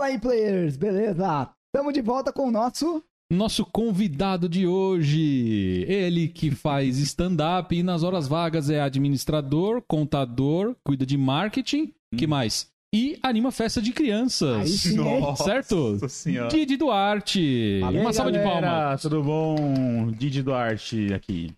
Fala aí, players, beleza? Estamos de volta com o nosso. Nosso convidado de hoje, ele que faz stand-up e nas horas vagas é administrador, contador, cuida de marketing, que mais? E anima festa de Aí crianças. sim, hein? Nossa Certo? senhora. Didi Duarte. Aí, Uma salva de palmas. Tudo bom? Didi Duarte aqui.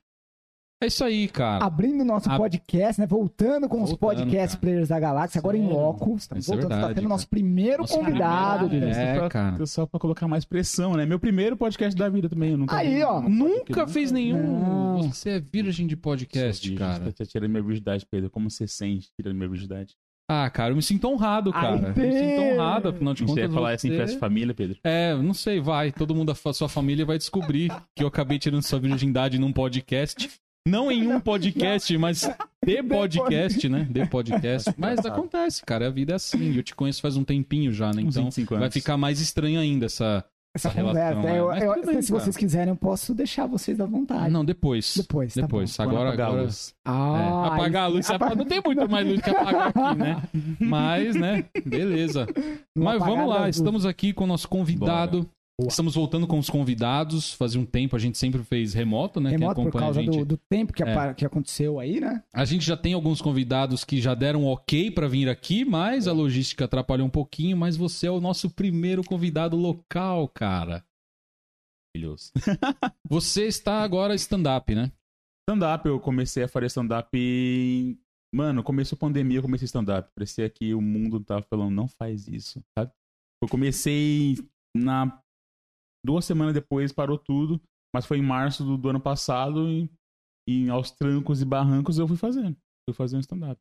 É isso aí, cara. Abrindo o nosso Ab- podcast, né? Voltando com os Voltando, podcast cara. players da Galáxia, agora em Sim, loco. Estamos isso é voltando, está verdade, tendo cara. nosso primeiro Nosso convidado. primeiro. É, só pra, cara. Só pra colocar mais pressão, né? Meu primeiro podcast da vida também. Eu nunca Aí, ó, Nunca fez nenhum. Não. Você é virgem de podcast, cara. Você tira minha virgindade, Pedro. Como você sente tirando minha virgindade? Ah, cara, eu me sinto honrado, Ai, cara. Eu me sinto honrado, afinal de Você contas. ia falar assim em você- festa de família, Pedro? É, não sei, vai. Todo mundo da sua família vai descobrir que eu acabei tirando sua virgindade num podcast. Não em um podcast, mas de podcast, né? De podcast. Mas acontece, cara. A vida é assim. Eu te conheço faz um tempinho já, né? Então 25 anos. vai ficar mais estranho ainda essa. Essa essa relação, conversa. né? Eu- Mas eu- bem, se cara. vocês quiserem, eu posso deixar vocês à vontade. Não, depois. Depois, tá Depois. Quando Agora. apagar a agora... luz. É, Ah, apagar a luz. Não tem muito mais luz que apagar aqui, né? Mas, né? Beleza. No Mas vamos lá, estamos aqui com o nosso convidado. Boa. Estamos voltando com os convidados. Fazia um tempo a gente sempre fez remoto, né? Quem Remoto por acompanha causa a gente. do, do tempo que, É. que aconteceu aí, né? A gente já tem alguns convidados que já deram ok pra vir aqui, mas a logística atrapalhou um pouquinho. Mas você é o nosso primeiro convidado local, cara. Maravilhoso. Você está agora stand-up, né? Stand-up, eu comecei a fazer stand-up. em- Mano, começou a pandemia, eu comecei stand-up. Parecia que o mundo tava falando, não faz isso, sabe? Eu comecei na. Duas semanas depois parou tudo, mas foi em março do, do ano passado e, e aos trancos e barrancos eu fui fazendo. Fui fazendo stand-up.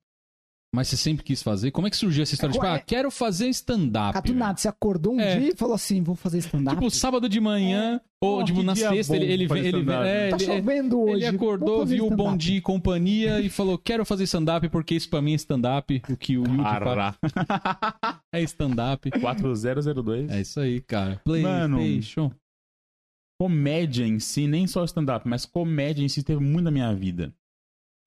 Mas você sempre quis fazer. Como é que surgiu essa história? É, Tipo, é- ah, quero fazer stand-up. Velho. nada, você acordou um É. dia e falou assim: vou fazer stand-up. Tipo, sábado de manhã, ou Oh, tipo, na sexta, ele, ele, pra fazer ele, é, tá ele- chovendo hoje. ele acordou, viu o. Bom Dia e Companhia e falou, quero fazer stand-up porque isso pra mim é stand-up. O que o Yuki fala Ará. é stand-up. 4002. É isso aí, cara. Mano. PlayStation. comédia em si, nem só stand-up, mas comédia em si teve muito na minha vida.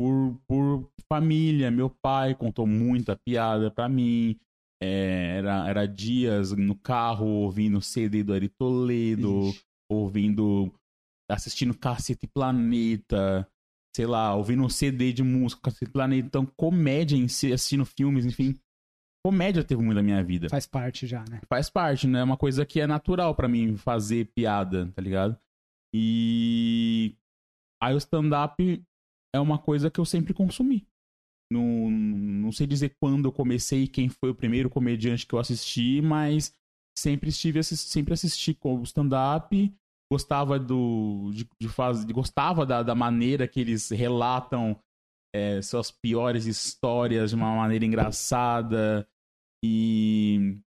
Por, por família, meu pai contou muita piada pra mim. É, era, era dias no carro ouvindo CD do Ari Toledo, Ixi. ouvindo, assistindo Cacete Planeta, sei lá, ouvindo um CD de música Cacete Planeta. Então, comédia em si, assistindo filmes, enfim. Comédia teve muito na minha vida Faz parte já, né? faz parte, né? É uma coisa que é natural pra mim fazer piada, tá ligado? E aí o stand-up é uma coisa que eu sempre consumi. Não, não sei dizer quando eu comecei, quem foi o primeiro comediante que eu assisti, mas sempre estive sempre assisti com stand-up, gostava do de, de gostava da, da maneira que eles relatam é, suas piores histórias de uma maneira engraçada e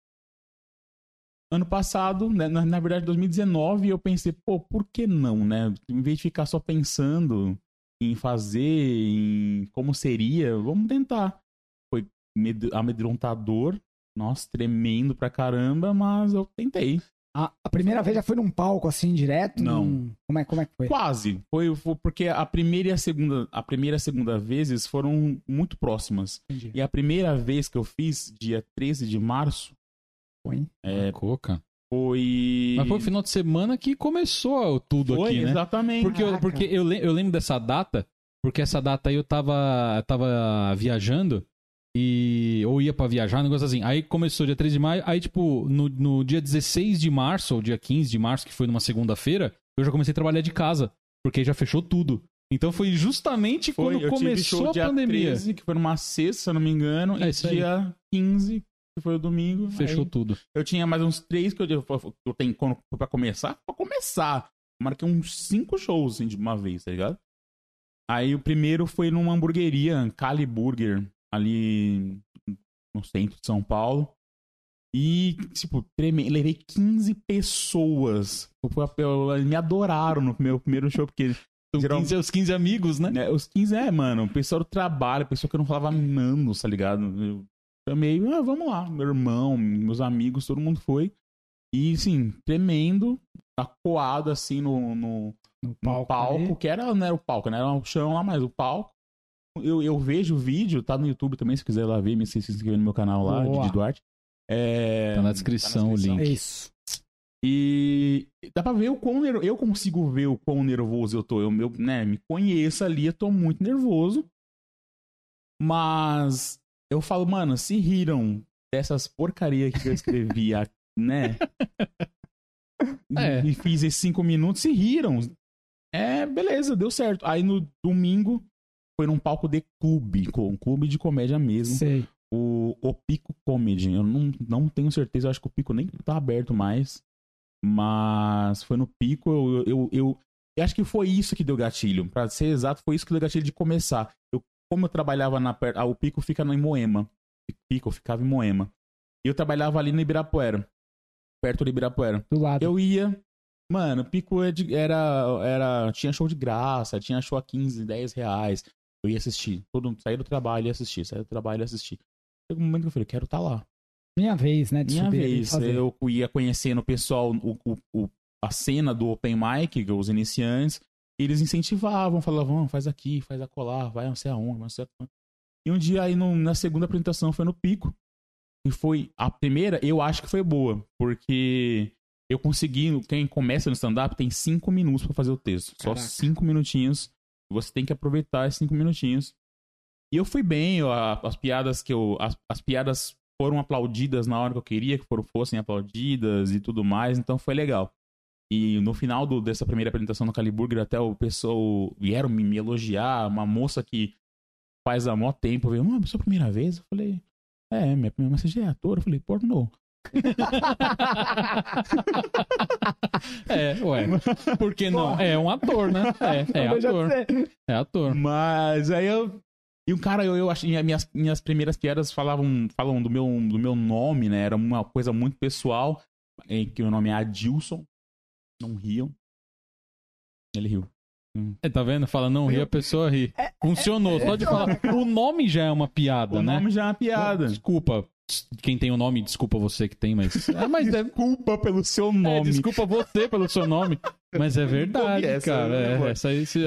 ano passado, né, na, na verdade 2019, eu pensei, pô, por que não, né? Em vez de ficar só pensando em fazer, em como seria, vamos tentar. Foi med- amedrontador, nossa, tremendo pra caramba, mas eu tentei. A, a primeira vez já foi num palco assim, direto? Não. Num- Como, é, como é que foi? Quase. Foi, foi porque a primeira e a segunda, a primeira e a segunda vezes foram muito próximas. Entendi. E a primeira vez que eu fiz, dia 13 de março, Foi. é, Coca. Foi. Mas foi o final de semana que começou tudo Foi, aqui, né? exatamente. Porque, eu, porque eu, eu lembro dessa data, porque essa data aí eu tava, tava viajando e ou ia pra viajar, um negócio assim. Aí começou dia 13 de maio, aí tipo, no, no dia 16 de março, ou dia 15 de março, que foi numa segunda-feira, eu já comecei a trabalhar de casa, porque já fechou tudo. Então foi justamente Foi, quando eu tive começou show a dia pandemia. 13, que foi numa sexta, se eu não me engano, É e isso aí. dia 15, que foi o domingo. Fechou aí tudo. Eu tinha mais uns três que eu, eu, eu tenho quando foi pra começar. Pra começar, marquei uns cinco shows assim, de uma vez, tá ligado? Aí o primeiro foi numa hamburgueria, Cali Burger, ali no centro de São Paulo. E, tipo, treme... levei 15 pessoas. Eu- me adoraram no meu primeiro show, porque São Geral- 15, os 15 amigos, né? né, os 15 é, mano, o pessoal do trabalho, o pessoal que eu não falava nanos, tá ligado? Eu chamei, ah, vamos lá, meu irmão, meus amigos, todo mundo foi. E, assim, tremendo, acuado, assim, no, no, No no palco. palco, ali. que era, não era o palco, né? Era o chão lá, mas o palco. Eu, eu vejo o vídeo, tá no YouTube também, se quiser lá ver, me se inscrever no meu canal lá, Boa. Didi Duarte. É, Tá na descrição o link. Isso. E dá pra ver o quão nervoso. Eu consigo ver o quão nervoso eu tô. Eu, eu né, me conheço ali, eu tô muito nervoso. Mas eu falo, mano, se riram dessas porcarias que eu escrevi, né? É. E fiz esses cinco minutos, se riram. É, beleza, deu certo. Aí no domingo foi num palco de clube, um clube de comédia mesmo Sei. o, o Pico Comedy. Eu não, não tenho certeza, eu acho que o Pico nem tá aberto mais. Mas foi no Pico, eu, eu, eu, eu acho que foi isso que deu gatilho. Pra ser exato, foi isso que deu gatilho de começar. Eu, como eu trabalhava na. per- Ah, o Pico fica em Moema. Pico, eu ficava em Moema. E eu trabalhava ali no Ibirapuera. Perto do Ibirapuera. Do lado. Eu ia. Mano, pico é era, era. Tinha show de graça, tinha show a 15, 10 reais. Eu ia assistir. Todo, saía do trabalho e assistir, saía do trabalho e assistir. Chegou um momento que eu falei, quero estar lá. Minha vez, né? Minha vez. Eu ia conhecendo o pessoal, o, o, o- a cena do Open Mic, os iniciantes. Eles incentivavam, falavam, "Vamos, faz aqui, faz acolá, vai não sei aonde, não sei aonde. E um dia aí no- na segunda apresentação foi no Pico. E foi a primeira, eu acho que foi boa, porque eu consegui, quem começa no stand-up tem cinco minutos pra fazer o texto. Só Caraca. cinco minutinhos. Você tem que aproveitar esses cinco minutinhos. E eu fui bem, eu- as piadas que eu. As, as piadas foram aplaudidas na hora que eu queria que foram, fossem aplaudidas e tudo mais, então foi legal. E no final do- dessa primeira apresentação no Caliburger, até o pessoal vieram me, me elogiar, uma moça que faz há mó tempo, veio, não, é a sua primeira vez? Eu falei, é, minha primeira vez é ator? Eu falei, pornô. É, ué. Por que não? É um ator, né? É, é ator. É ator. Mas aí eu. E um cara, eu, eu achei. Minhas, minhas primeiras piadas falavam, falam do meu, do meu nome, né? Era uma coisa muito pessoal. em Que o nome é Adilson. Não riam. Ele riu. É, tá vendo? Fala não ri, a pessoa ri. Funcionou. Só de falar. O nome já é uma piada, O né? nome já é uma piada. Desculpa. Quem tem o nome, desculpa você que tem, mas. É, mas é, Desculpa pelo seu é, nome. desculpa você pelo seu nome. Mas é verdade, essa, cara. né, É, essa, essa,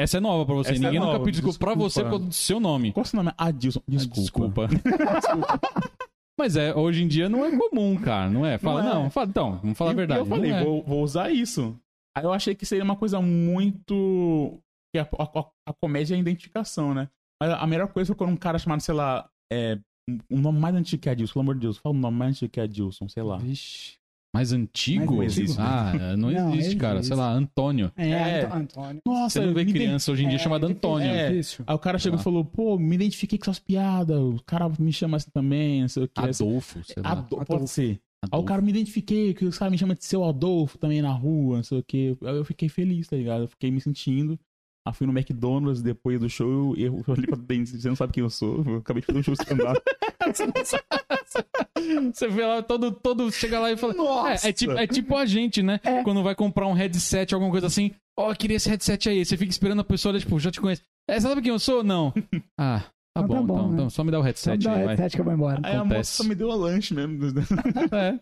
essa é nova pra você. Essa é Ninguém nunca nova, pediu desculpa, pra você desculpa. pelo seu nome. Qual é o seu nome? Adilson. Desculpa. Desculpa. Mas é, hoje em dia não é comum, cara, não é? Fala, Não é. não, fala, então, vamos falar a E- e verdade. Eu falei, é. vou, vou usar isso. Aí eu achei que seria uma coisa muito. que a, a- a comédia é a identificação, né? Mas a melhor coisa foi quando um cara chamado, sei lá, é, um- um nome mais antigo que Adilson, pelo amor de Deus, fala um nome mais antigo que Adilson, sei lá. Vixe. Mais antigo? Mais antigo. Ah, não, Não, existe, cara. existe. Sei lá, Antônio. É, É. Antônio. Nossa, Você não vê criança hoje em dia É, chamada difícil, Antônio. É. difícil. Aí o cara chegou e falou, pô, me identifiquei com suas piadas, o cara me chama assim também, não sei o que. Adolfo, sei lá. Ado- Adolfo. Pode ser. Aí o Adolfo. cara me identifiquei, que os caras me chamam de seu Adolfo também na rua, não sei o que. Aí eu fiquei feliz, tá ligado? Eu fiquei me sentindo. Aí fui no McDonald's depois do show, eu, eu falei pra Denis, você não sabe quem eu sou, eu acabei de fazer um show stand-up. Você vê lá, todo, todo chega lá e fala. Nossa! É, é tipo, é tipo a gente, né? É. Quando vai comprar um headset, alguma coisa assim. Ó, eu queria esse headset aí. Você fica esperando a pessoa, tipo, já te conhece. É, você sabe quem eu sou? Não. Ah, tá Então tá bom, bom, então, né? então. Só me dá o Só headset dá aí, vai. headset que eu vou embora. Aí a Acontece. moça só me deu a lanche mesmo. É.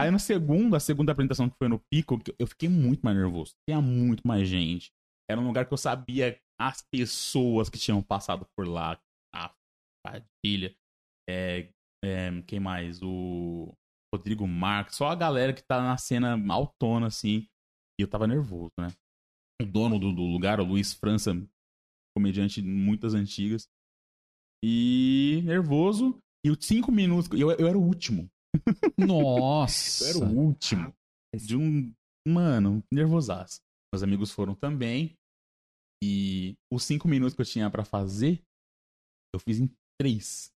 Aí no segundo, a segunda apresentação que foi no Pico, eu fiquei muito mais nervoso. Tinha muito mais gente. Era um lugar que eu sabia as pessoas que tinham passado por lá. A Padilha. É, é, quem mais? O Rodrigo Marques. Só a galera que tá na cena autona, assim. E eu tava nervoso, né? O dono do, do lugar, o Luiz França, comediante de muitas antigas. E nervoso. E os cinco minutos. Eu, eu era o último. Nossa. Eu era o último. De um. Mano, nervosaço. Meus amigos foram também. E os cinco minutos que eu tinha pra fazer, eu fiz em três.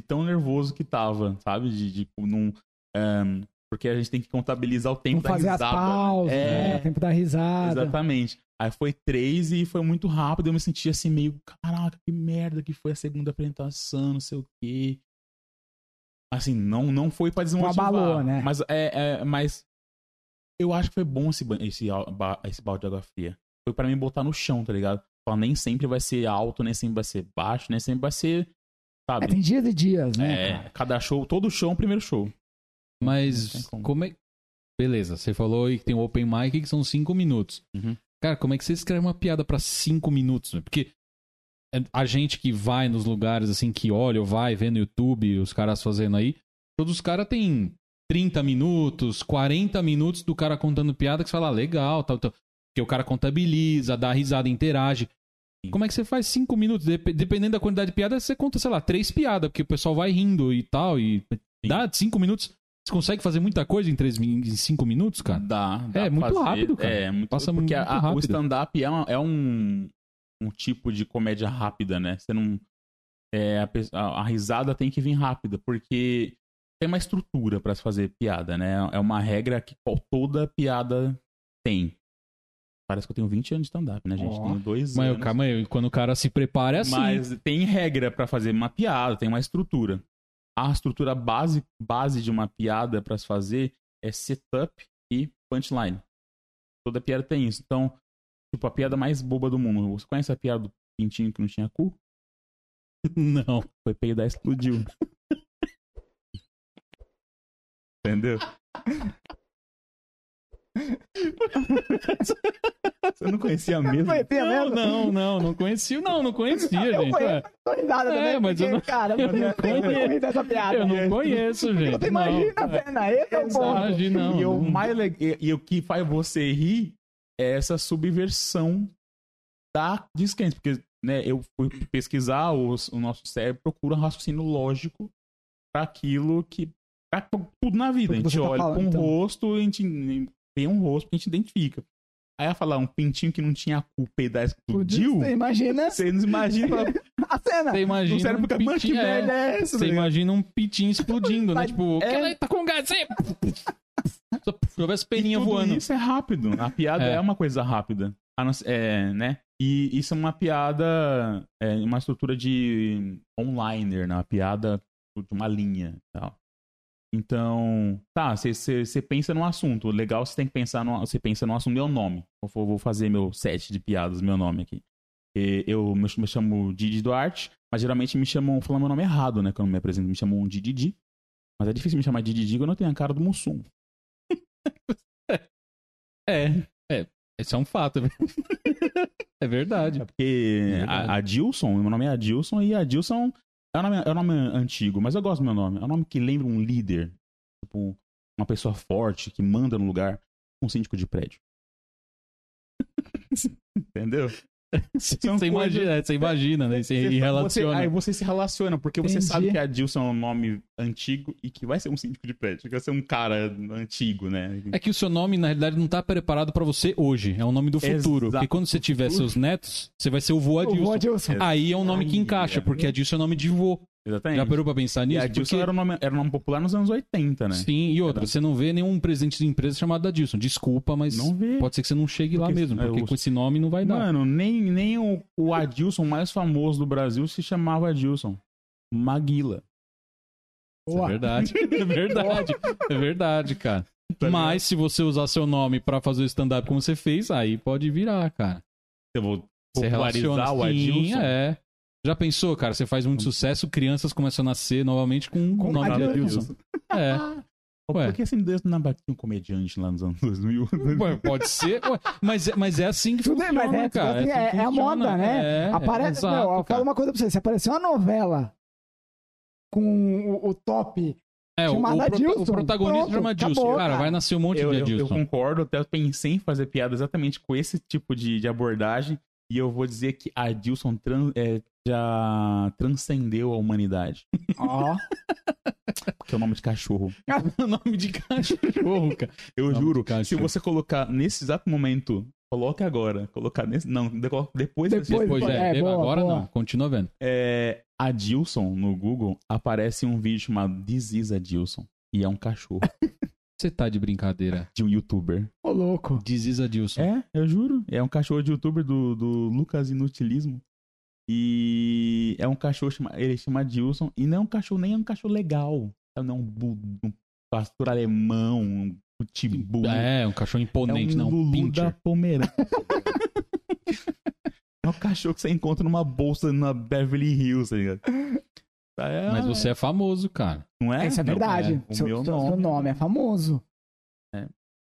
De tão nervoso que tava, sabe? De, tipo, ehm, porque a gente tem que contabilizar o tempo da risada. pausas, É. né? tempo da risada. Exatamente. Aí foi três e foi muito rápido. Eu me senti assim, meio, caraca, que merda que foi a segunda apresentação, não sei o quê. Assim, não, não foi pra desmotivar. abalou, né? Mas, é, é, mas eu acho que foi bom esse, esse, esse balde de água fria. Foi pra mim botar no chão, tá ligado? Falar, nem sempre vai ser alto, nem sempre vai ser baixo, nem sempre vai ser, sabe? É, tem dias e dias, né? É, cara? cada show, todo show é um primeiro show. Mas como. como é. Beleza, você falou aí que tem o Open Mic que são cinco minutos. Uhum. Cara, como é que você escreve uma piada pra cinco minutos? né? Porque é a gente que vai nos lugares assim, que olha ou vai, vê no YouTube os caras fazendo aí, Todos os caras têm 30 minutos, 40 minutos do cara contando piada que você fala, ah, legal, tal, tal. Porque o cara contabiliza, dá risada, interage. Sim. Como é que você faz 5 minutos? Dep- dependendo da quantidade de piada, você conta, sei lá, três piadas, porque o pessoal vai rindo e tal. E dá 5 minutos. Você consegue fazer muita coisa em 5 minutos, cara? Dá, dá É, muito fazer. rápido, cara. É, muito Passa porque muito a- rápido. o stand-up é, uma- é um, um tipo de comédia rápida, né? Você não. é, a, a- risada tem que vir rápida, porque tem uma estrutura pra se fazer piada, né? É uma regra que toda piada tem. Parece que eu tenho 20 anos de stand-up, né, gente? Ó. Tenho dois Mas anos. calma aí, quando o cara se prepara é assim. Mas tem regra pra fazer uma piada, tem uma estrutura. A estrutura base, base de uma piada pra se fazer é setup e punchline. Toda piada tem isso. Então, tipo, a piada mais boba do mundo. Você conhece a piada do pintinho que não tinha cu? Não. Foi peidar e explodiu. Entendeu? Você não conhecia mesmo? Conhecia Não, mesmo? não, não, não conhecia. Não, não conhecia, Eu gente. conheço, Ué, tô É, também. mas eu porque, não- Cara, eu não conheço. essa piada. Eu não conheço, gente. Você imagina, não, é. Fena, esse é o ponto. Imagina, não. e, o não. mais e, o que faz você rir é essa subversão da descrença. Porque né, eu fui pesquisar, os- o nosso cérebro procura um raciocínio lógico para aquilo que. pra tudo na vida. A gente tá olha falando, com um então. rosto, a gente vê um rosto que a gente identifica. Aí ela falar um pintinho que não tinha culpa e da explodiu. Você imagina Você não imagina. a cena. Você imagina. o cérebro um fica, mano, que é, merda é essa? Você imagina um pitinho explodindo, né? Mas- Tipo, é- aí tá com gás. se houvesse peninha E tudo voando. Isso é rápido. A piada É. é, uma coisa rápida. A é, né? E isso é uma piada, é uma estrutura de onliner, né? Uma piada de uma linha e tal. Então, tá, você pensa no assunto. Legal você tem que pensar no. Você pensa no assunto, meu nome. Eu vou, vou fazer meu set de piadas, meu nome aqui. E eu me, me chamo Didi Duarte, mas geralmente me chamam falando meu nome errado, né? Quando me apresento, me chamam de Didi. Mas é difícil me chamar de Didi quando eu tenho a cara do Mussum. É, é. Esse é um fato. É verdade. É porque verdade. a, a Dilson, meu nome é Adilson, e a Dilson é um, nome, é um nome antigo, mas eu gosto do meu nome. É um nome que lembra um líder. Tipo, uma pessoa forte que manda no lugar. Um síndico de prédio. Entendeu? Você coisas- imagina, você imagina, né? Você Você- relaciona. aí você se relaciona, porque você Entendi. sabe que a Dilson é um nome antigo e que vai ser um síndico de prédio. Que vai ser um cara antigo, né? É que o seu nome, na realidade, não tá preparado pra você hoje. É o nome do futuro. Exato. Porque quando você tiver seus netos, você vai ser o vô O vô Adilson. Adilson. Aí é um nome que Ai, encaixa, é. porque Adilson é nome de vô. Exatamente. Já parou pra pensar E nisso? a Dilson Porque- era, um nome, era um nome popular nos anos 80, né? Sim, e outra, você não vê nenhum presidente de empresa chamado Adilson. Desculpa, mas Não vê. pode ser que você não chegue lá Porque- mesmo, é, porque o- com esse nome não vai dar. Mano, nem, nem o, o Adilson mais famoso do Brasil se chamava Adilson. Maguila. Isso é verdade. É verdade. É verdade, cara. Mas se você usar seu nome pra fazer o stand-up como você fez, aí pode virar, cara. Eu vou Você popularizar o sim, Adilson. é. Já pensou, cara? Você faz muito sucesso, crianças começam a nascer novamente com Com o nome de Adilson. Adilson. É. Ué. Por que você me deu na batia um comediante lá nos anos 2000? Ué, pode ser, ué, mas, é- mas é assim que Tudo bem, funciona, mas é, cara. assim, assim é, que é a moda, né? É, Aparece, é, meu, exato, eu falo uma coisa pra você. Se aparecer uma novela com o, o top, É, o, o, Adilson, o protagonista pronto, chama Adilson. acabou, cara, cara. vai nascer um monte Eu, de eu, eu Adilson. concordo, até pensei em fazer piada exatamente com esse tipo de, de abordagem. E eu vou dizer que Adilson tran- é, já transcendeu a humanidade. ó, Que é o nome de cachorro. o nome de cachorro, cara. Eu Nome juro, cachorro. se você colocar nesse exato momento, coloque agora, colocar nesse. Não, depois, depois, Depois, Pois é, É, boa, agora boa. não. Continua vendo. É, Adilson no Google aparece um vídeo chamado This is Adilson. E é um cachorro Você tá de brincadeira. de um youtuber. ô louco. Diziz Adilson. É, eu juro. É um cachorro de youtuber do, do Lucas Inutilismo. E é um cachorro, chama, ele chama Adilson. E não é um cachorro, nem é um cachorro legal. Não é um, bu- um pastor alemão, um pitbull. É, um cachorro imponente, é um não. Lulu da Pomerânia. é um cachorro que você encontra numa bolsa na Beverly Hills, tá ligado? É, Mas você é famoso, cara. Não é? Isso é verdade. é. O seu, meu seu- seu nome. nome é famoso.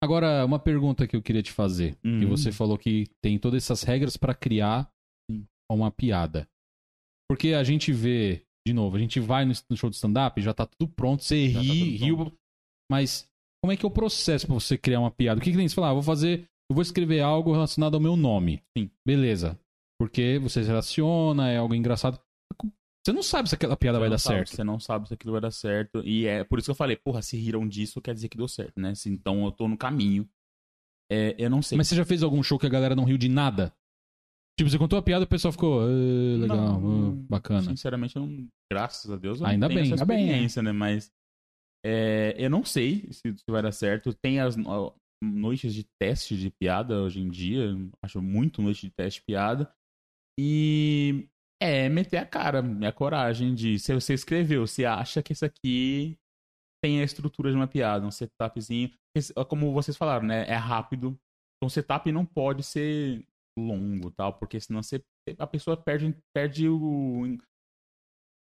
Agora, uma pergunta que eu queria te fazer. Que Uhum. você falou que tem todas essas regras pra criar Sim. uma piada. Porque a gente vê de novo, a gente vai no, show de stand-up, já tá tudo pronto, você Já tá ri, tudo riu. Mas como é que é o processo pra você criar uma piada? O que que nem você falar? Ah, vou fazer, eu vou escrever algo relacionado ao meu nome. Sim. Beleza. Porque você relaciona, é algo engraçado. Você não sabe se aquela piada Você vai dar sabe, certo. Você não sabe se aquilo vai dar certo. E é por isso que eu falei, porra, se riram disso, quer dizer que deu certo, né? Se, então eu tô no caminho. É, eu não sei. Mas você já fez algum show que a galera não riu de nada? Tipo, você contou a piada e o pessoal ficou, "Ah, legal, Não, ah, bacana. Sinceramente, não, graças a Deus, eu Ainda não tenho bem, essa ainda bem, experiência, né? Mas é, eu não sei se, se vai dar certo. Tem as ó, noites de teste de piada hoje em dia. Acho muito noite de teste de piada. E é meter a cara, é a coragem de. Se você escreveu, você acha que isso aqui tem a estrutura de uma piada, um setupzinho. Como vocês falaram, né? É rápido. Então, o setup não pode ser longo, tal, porque senão você, a pessoa perde, perde o.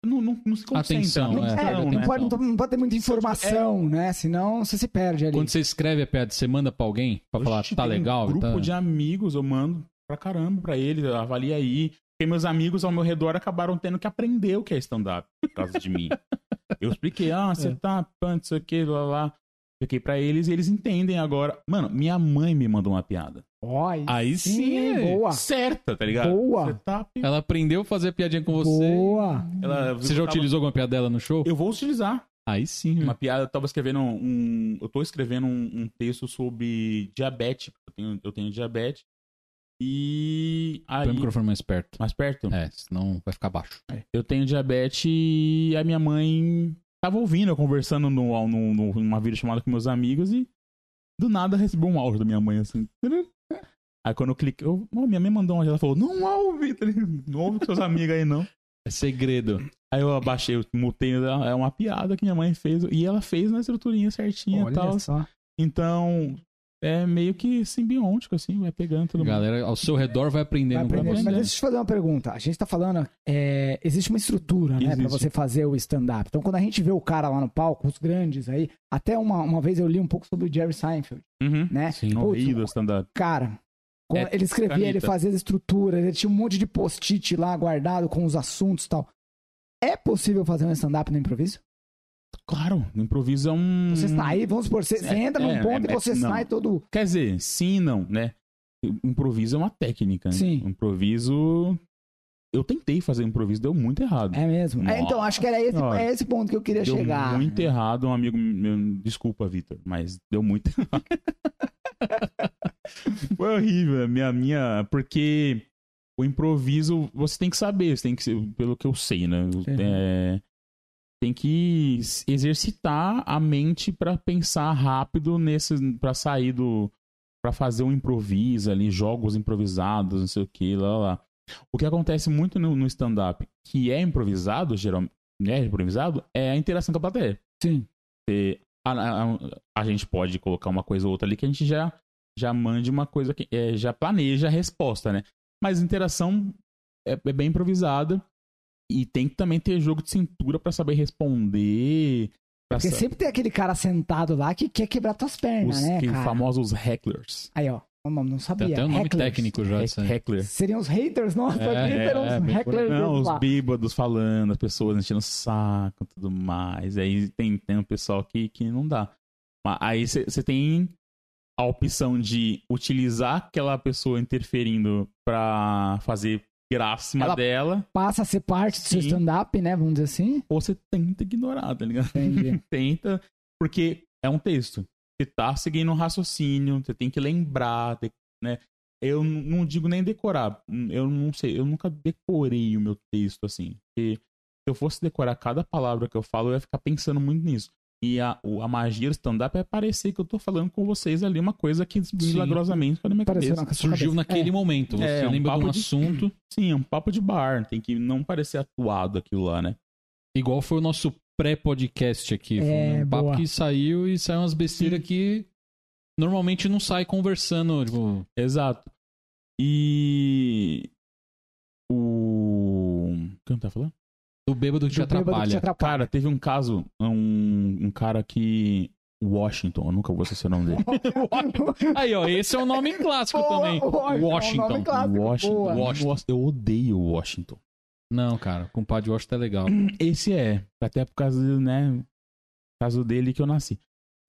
Não, não, não se concentra. Atenção, não, é. É, não, né? pode, não pode ter muita informação, né? Senão você se perde ali. Quando você escreve a piada, você manda pra alguém pra falar, tá legal? Um grupo tá... de amigos, eu mando pra caramba pra ele, avalia aí. Porque meus amigos ao meu redor acabaram tendo que aprender o que é stand-up por causa de mim. Eu expliquei, ah, você É. tá, não sei o que, lá, lá. Expliquei pra eles e eles entendem agora. Mano, minha mãe me mandou uma piada. Ó, Aí sim, é. boa. Certa, tá ligado? Boa. Setup. Ela aprendeu a fazer piadinha com você. Boa. Ela, Você já tava- utilizou alguma piada dela no show? Eu vou utilizar. Aí sim. Uma piada, eu tava escrevendo um. Eu tô escrevendo um, um texto sobre diabetes. Eu tenho, eu tenho diabetes. E aí. Põe o microfone mais perto. Mais perto? É, senão vai ficar baixo. Eu tenho diabetes e a minha mãe tava ouvindo, eu conversando no, no, no- numa videochamada com meus amigos e do nada recebi um áudio da minha mãe assim. Aí quando eu cliquei, eu, "Ô, minha mãe mandou um áudio, ela falou: Não ouve, tá não ouve com seus amigos aí não. É segredo. Aí eu abaixei, eu mutei, é uma piada que minha mãe fez e ela fez na estruturinha certinha e tal. só. Então, é meio que simbiótico, assim, vai pegando mundo. galera ao seu redor vai aprendendo Vai você. Mas deixa eu te fazer uma pergunta. A gente tá falando, é, existe uma estrutura, né, pra Existe. você fazer o stand-up. Então, quando a gente vê o cara lá no palco, os grandes aí, até uma, uma vez eu li um pouco sobre o Jerry Seinfeld, Uhum. né? Sim. No Putz, do stand-up. Cara, É, ele escrevia, ele caneta. fazia as estruturas, ele tinha um monte de post-it lá guardado com os assuntos e tal. É possível fazer um stand-up no improviso? Claro, no improviso é um. Você sai, vamos supor, você, É, entra num é, ponto é, e você não. sai todo. Quer dizer, sim e não, né? Improviso é uma técnica. né? Sim. Improviso. Eu tentei fazer improviso, deu muito errado. É mesmo? É, então, acho que era esse, Senhora. é esse ponto que eu queria deu chegar. muito errado, um amigo meu. Desculpa, Vitor, mas deu muito errado. Foi horrível, minha, minha. Porque o improviso, você tem que saber, você tem que pelo que eu sei, né? É, tem que exercitar a mente pra pensar rápido nesse. para sair do. pra fazer um improviso ali, jogos improvisados, não sei o que, lá, lá. O que acontece muito no, no stand-up, que é improvisado, geralmente, é improvisado, é a interação com a plateia. Sim. Você- a, a- a gente pode colocar uma coisa ou outra ali que a gente já, já mande uma coisa que é, já planeja a resposta, né? Mas a interação é, é bem improvisada e tem que também ter jogo de cintura pra saber responder. Porque sempre tem aquele cara sentado lá que quer quebrar tuas pernas, os né, que- cara? famosos hecklers. Aí, ó. Não, não Tem sabia. até um nome Hecklers. técnico já. aí. Heckler. Seriam os haters, nossa, É, é, eram é, os aí. hecklers Não, os lá. bêbados falando, as pessoas enchendo o saco e tudo mais. Aí tem, tem um pessoal que, que não dá. Mas Aí você tem a opção de utilizar aquela pessoa interferindo pra fazer graça em cima Ela- dela, Passa a ser parte do seu stand-up, né? Vamos dizer assim. ou você tenta ignorar, tá ligado? Entendi. tenta, porque é um texto. Você tá seguindo um raciocínio, você tem que lembrar, né? Eu não digo nem decorar. Eu não sei, eu nunca decorei o meu texto assim. Porque se eu fosse decorar cada palavra que eu falo, eu ia ficar pensando muito nisso. E a, a magia do stand-up é parecer que eu tô falando com vocês ali uma coisa que milagrosamente ficou na minha Pareceu cabeça. Surgiu cabeça. naquele É. momento. Você É, um lembra de um papo de- assunto, Sim, é um papo de bar. Tem que não parecer atuado aquilo lá, né? igual foi o nosso pré-podcast aqui. Foi É, um papo boa. que saiu e saiu umas besteiras que normalmente não sai conversando. Tipo, Exato. E. O. O que eu tá falando? do bêbado que te Do bêbado que atrapalha. te atrapalha. Cara, teve um caso, um, um cara que. Washington, eu nunca vou esquecer o nome dele. Aí, ó, esse é o nome clássico Boa, também. boa, é um Washington. clássico. Washington. Washington. Eu odeio Washington. Não, cara, com o Padre Washington é legal. Esse é. Até por causa, do, né? Por causa dele que eu nasci.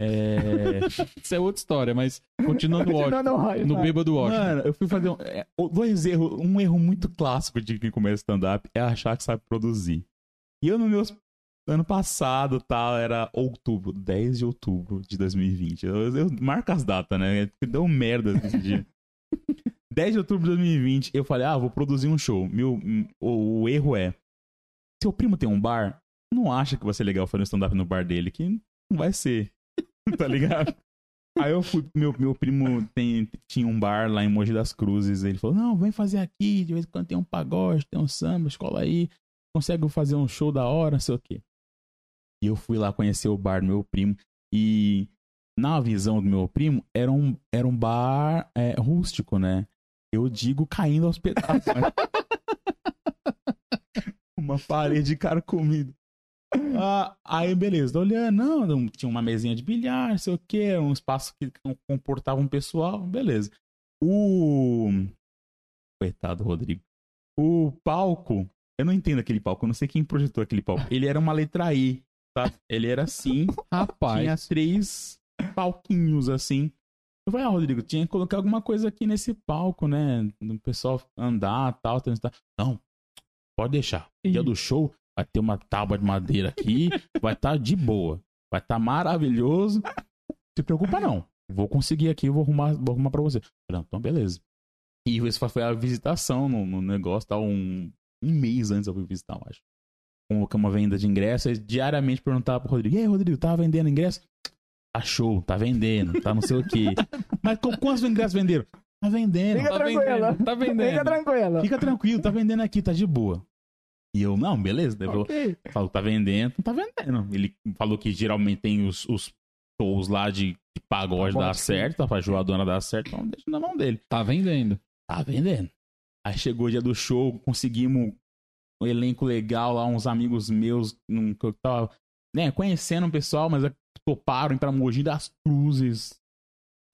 É. Isso é outra história, mas continuando o Washington. Continuando o Washington. No bêbado Washington. Mano, eu fui fazer um. é, dois erros. Um erro muito clássico de quem começa stand-up é achar que sabe produzir. E eu, no meu ano passado, tal, era outubro, 10 de outubro de 2020. Eu, eu marco as datas, né? Deu merda esse dia. 10 de outubro de 2020, eu falei, ah, vou produzir um show. Meu, o, o erro é: seu primo tem um bar, não acha que vai ser legal fazer um stand-up no bar dele, que não vai ser. tá ligado? Aí eu fui, meu, meu primo tem, tinha um bar lá em Mogi das Cruzes. Ele falou: Não, vem fazer aqui. De vez em quando tem um pagode, tem um samba, escola aí. Consegue fazer um show da hora, não sei o quê. E eu fui lá conhecer o bar do meu primo. E na visão do meu primo, era um, era um bar é, rústico, né? Eu digo caindo aos pedaços. uma parede carcomida. Ah, aí, beleza, olhando, não, tinha uma mesinha de bilhar, não sei o que, um espaço que comportava um pessoal, beleza. O. Coitado, Rodrigo. O palco, eu não entendo aquele palco, eu não sei quem projetou aquele palco. Ele era uma letra I, tá? Ele era assim, Rapaz. tinha três palquinhos assim. Eu falei, ah, Rodrigo, tinha que colocar alguma coisa aqui nesse palco, né? O pessoal andar tal, transitar. Não, pode deixar. Dia do show, vai ter uma tábua de madeira aqui, vai estar de boa. Vai estar maravilhoso. Não se preocupa, não. Vou conseguir aqui, vou arrumar, vou arrumar pra você. Falei, então, beleza. E isso foi a visitação no, no negócio, tá? Um, um mês antes eu fui visitar, eu acho. Com uma venda de ingressos, eu diariamente perguntava pro Rodrigo: E aí, Rodrigo, tá vendendo ingresso? Tá show, tá vendendo, tá não sei o quê. Mas qu- quantos ingressos venderam? Tá vendendo. Fica Tá tranquila. vendendo, tá vendendo. Fica tranquila. Fica tranquilo, tá vendendo aqui, tá de boa. E eu, não, beleza. Daí eu Ok. falo, tá vendendo, não tá vendendo. Ele falou que geralmente tem os, os shows lá de, de pagode Pagode, dar certo, tá pra jogadora dar certo, então deixa na mão dele. Tá vendendo. Tá vendendo. Aí chegou o dia do show, conseguimos um elenco legal lá, uns amigos meus num- que eu tava né, conhecendo o pessoal, mas toparam ir pra Mogi das Cruzes.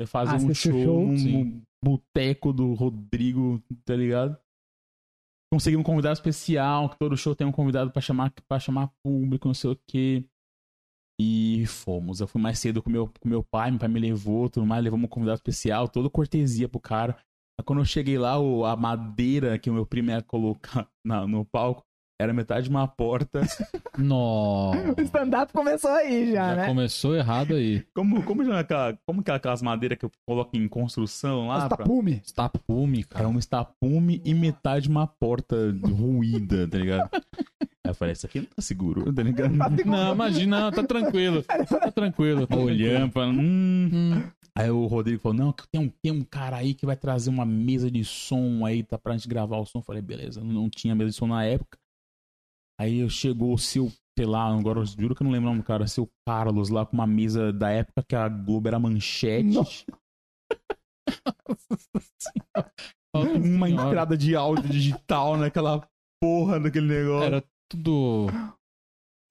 Fazer um Assistir show, show, num, boteco do Rodrigo, tá ligado? Conseguimos um convidado especial, que todo show tem um convidado pra chamar, pra chamar público, não sei o quê. E fomos. Eu fui mais cedo com meu, com meu pai, meu pai me levou, tudo mais, levamos um convidado especial, toda cortesia pro cara. Quando eu cheguei lá, o- a madeira que o meu primo ia colocar na- no palco era metade de uma porta. Nossa. O stand-up começou aí já, Já né? começou errado aí. Como, como, já é como que é aquelas madeiras que eu coloco em construção lá? Os pra- tapume. Tapume, Era cara. um estapume e metade de uma porta ruída, tá ligado? Aí eu falei, isso aqui não tá seguro, tá ligado? Não, imagina, não, tá tranquilo. Tá tranquilo. Tá Olhando, falando, hum. Hum, Aí o Rodrigo falou, não, tem um, tem um cara aí que vai trazer uma mesa de som aí, tá pra gente gravar o som. Eu falei, beleza, não tinha mesa de som na época. Aí chegou o seu, sei lá, agora eu juro que eu não lembro o nome do cara, seu Carlos lá com uma mesa da época que a Globo era manchete. Nossa. uma Senhora. entrada de áudio digital naquela porra daquele negócio. Era tudo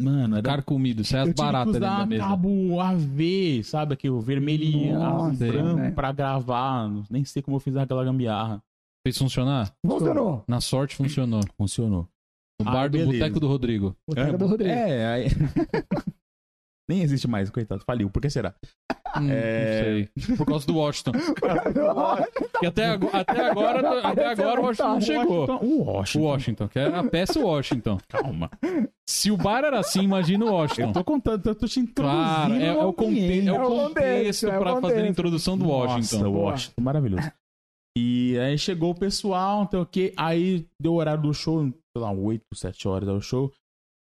Mano, era carcomido. Sai as eu tive que baratas da usar mesa. cabo AV, sabe? Aquele o vermelho e Nossa, azul, branco né? pra gravar. Nem sei como eu fiz aquela gambiarra. Fez funcionar? Funcionou. Na sorte funcionou. Funcionou. No Ah, bar do beleza. Boteco do Rodrigo. Boteca do Rodrigo. É, aí... Nem existe mais, coitado. Faliu. Por que será? Hum, É. Não sei. Por causa do Washington. Que até, ago- até agora, até agora o Washington não chegou. Washington, o Washington. O Washington, que é a peça Washington. Calma. Se o bar era assim, imagina o Eu Washington. tô contando, eu tô te introduzindo. Claro, é, é o, conte é o É o contexto é o pra fazer a introdução do Nossa, Washington. Washington, maravilhoso. E aí chegou o pessoal, então o que? Aí deu o horário do show, sei lá, 8, 7 horas do show.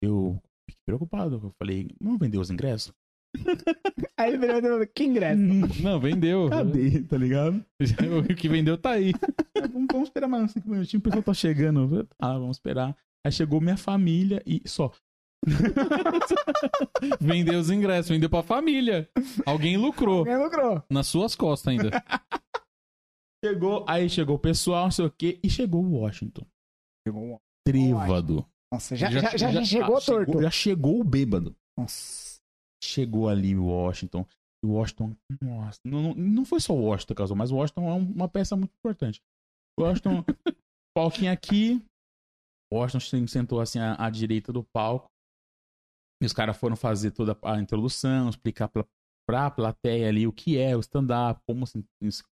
Eu fiquei preocupado. Eu falei, vamos vender os ingressos? Aí ele falou, que ingresso. Não, vendeu. Cadê, tá ligado? O que vendeu tá aí. vamos, vamos esperar mais uns 5 minutinhos, o pessoal tá chegando. Ah, vamos esperar. Aí chegou minha família e só. Vendeu os ingressos, vendeu pra família. Alguém lucrou. Quem lucrou? Nas suas costas ainda. Chegou, aí chegou o pessoal, não sei o quê, e chegou o Washington. Trêvado. Nossa, já, Já- já, já, já- chegou Ah, torto. já chegou o bêbado. Nossa. chegou ali o Washington. E o Washington, nossa, não, não, não foi só o Washington que causou, mas o Washington é um- uma peça muito importante. O Washington, palquinho aqui, O Washington sentou assim à, à direita do palco. E os caras foram fazer toda a introdução, explicar pra, pra plateia ali o que é o stand-up, como se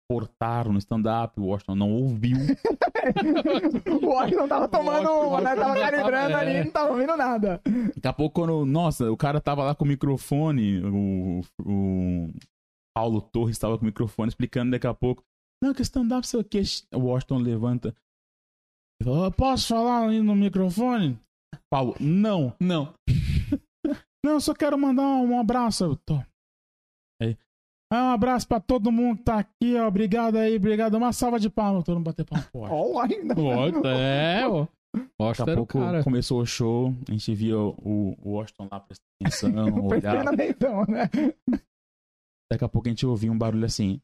se portaram no stand-up. O Washington não ouviu. o Washington tava tomando O uma, né? Tava Washington calibrando tava- ali é. e não tava ouvindo nada. Daqui a pouco, quando, nossa, o cara tava lá com o microfone, o, o Paulo Torres tava com o microfone explicando daqui a pouco. Não, que stand-up sei o que. O Washington levanta. Ele fala, "Eu posso falar aí no microfone? Paulo, não. Não. Não, eu só quero mandar um abraço. Eu tô. Aí, um abraço pra todo mundo que tá aqui, ó. Obrigado aí, obrigado. Uma salva de palmas. Todo mundo bater palma. Ó, o Washington. Washington, é, ó. Daqui Washington a era o pouco cara. começou o show, a gente via o, o Washington lá prestando atenção, olhava. atenção, né? Daqui a pouco a gente ouvia um barulho assim.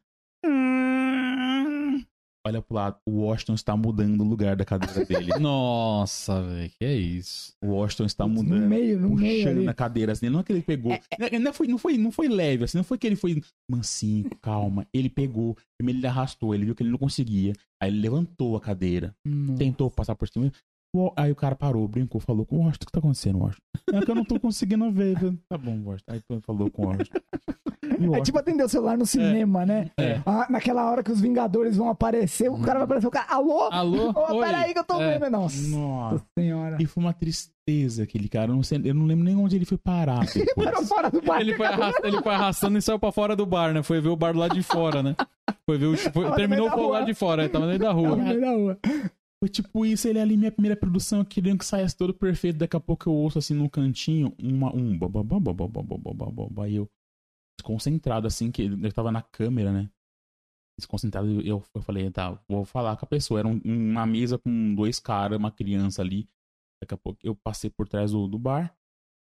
Olha pro lado, o Washington está mudando o lugar da cadeira dele. Nossa, velho, que é isso? O Washington está No mudando. meio, no meio Puxando ali. na cadeira assim, não é que ele pegou. Não, não foi, não, foi, não foi leve, assim, não foi que ele foi mansinho, calma. Ele pegou, primeiro ele arrastou, ele viu que ele não conseguia. Aí ele levantou a cadeira, Nossa. tentou passar por cima. Aí o cara parou, brincou, falou com o Washington, o que tá acontecendo, Washington? É que eu não tô conseguindo ver. Tá bom, Washington. Aí falou com o Washington. O É tipo atender o celular no cinema, né? É. Ah, naquela hora que os Vingadores vão aparecer, o cara vai aparecer, o cara, alô? Alô? Ô, Oi? peraí que eu tô É. vendo. Nossa, Nossa. senhora. E foi uma tristeza aquele cara. Eu não, sei, eu não lembro nem onde ele foi parar depois. Para fora do bar. Ele foi, arrastando, ele foi arrastando e saiu pra fora do bar, né? Foi ver o bar lá de fora, né? Foi ver o. foi- Tava no terminou o lá de fora, tava no meio da rua. no meio da rua. Foi tipo isso, ele ali, minha primeira produção, querendo que saísse todo perfeito. Daqui a pouco eu ouço assim no cantinho uma, um babá, e eu desconcentrado assim, que eu tava na câmera, né? Desconcentrado, eu, eu falei, tá, vou falar com a pessoa. Era um- uma mesa com dois caras, uma criança ali. Daqui a pouco eu passei por trás do, do bar.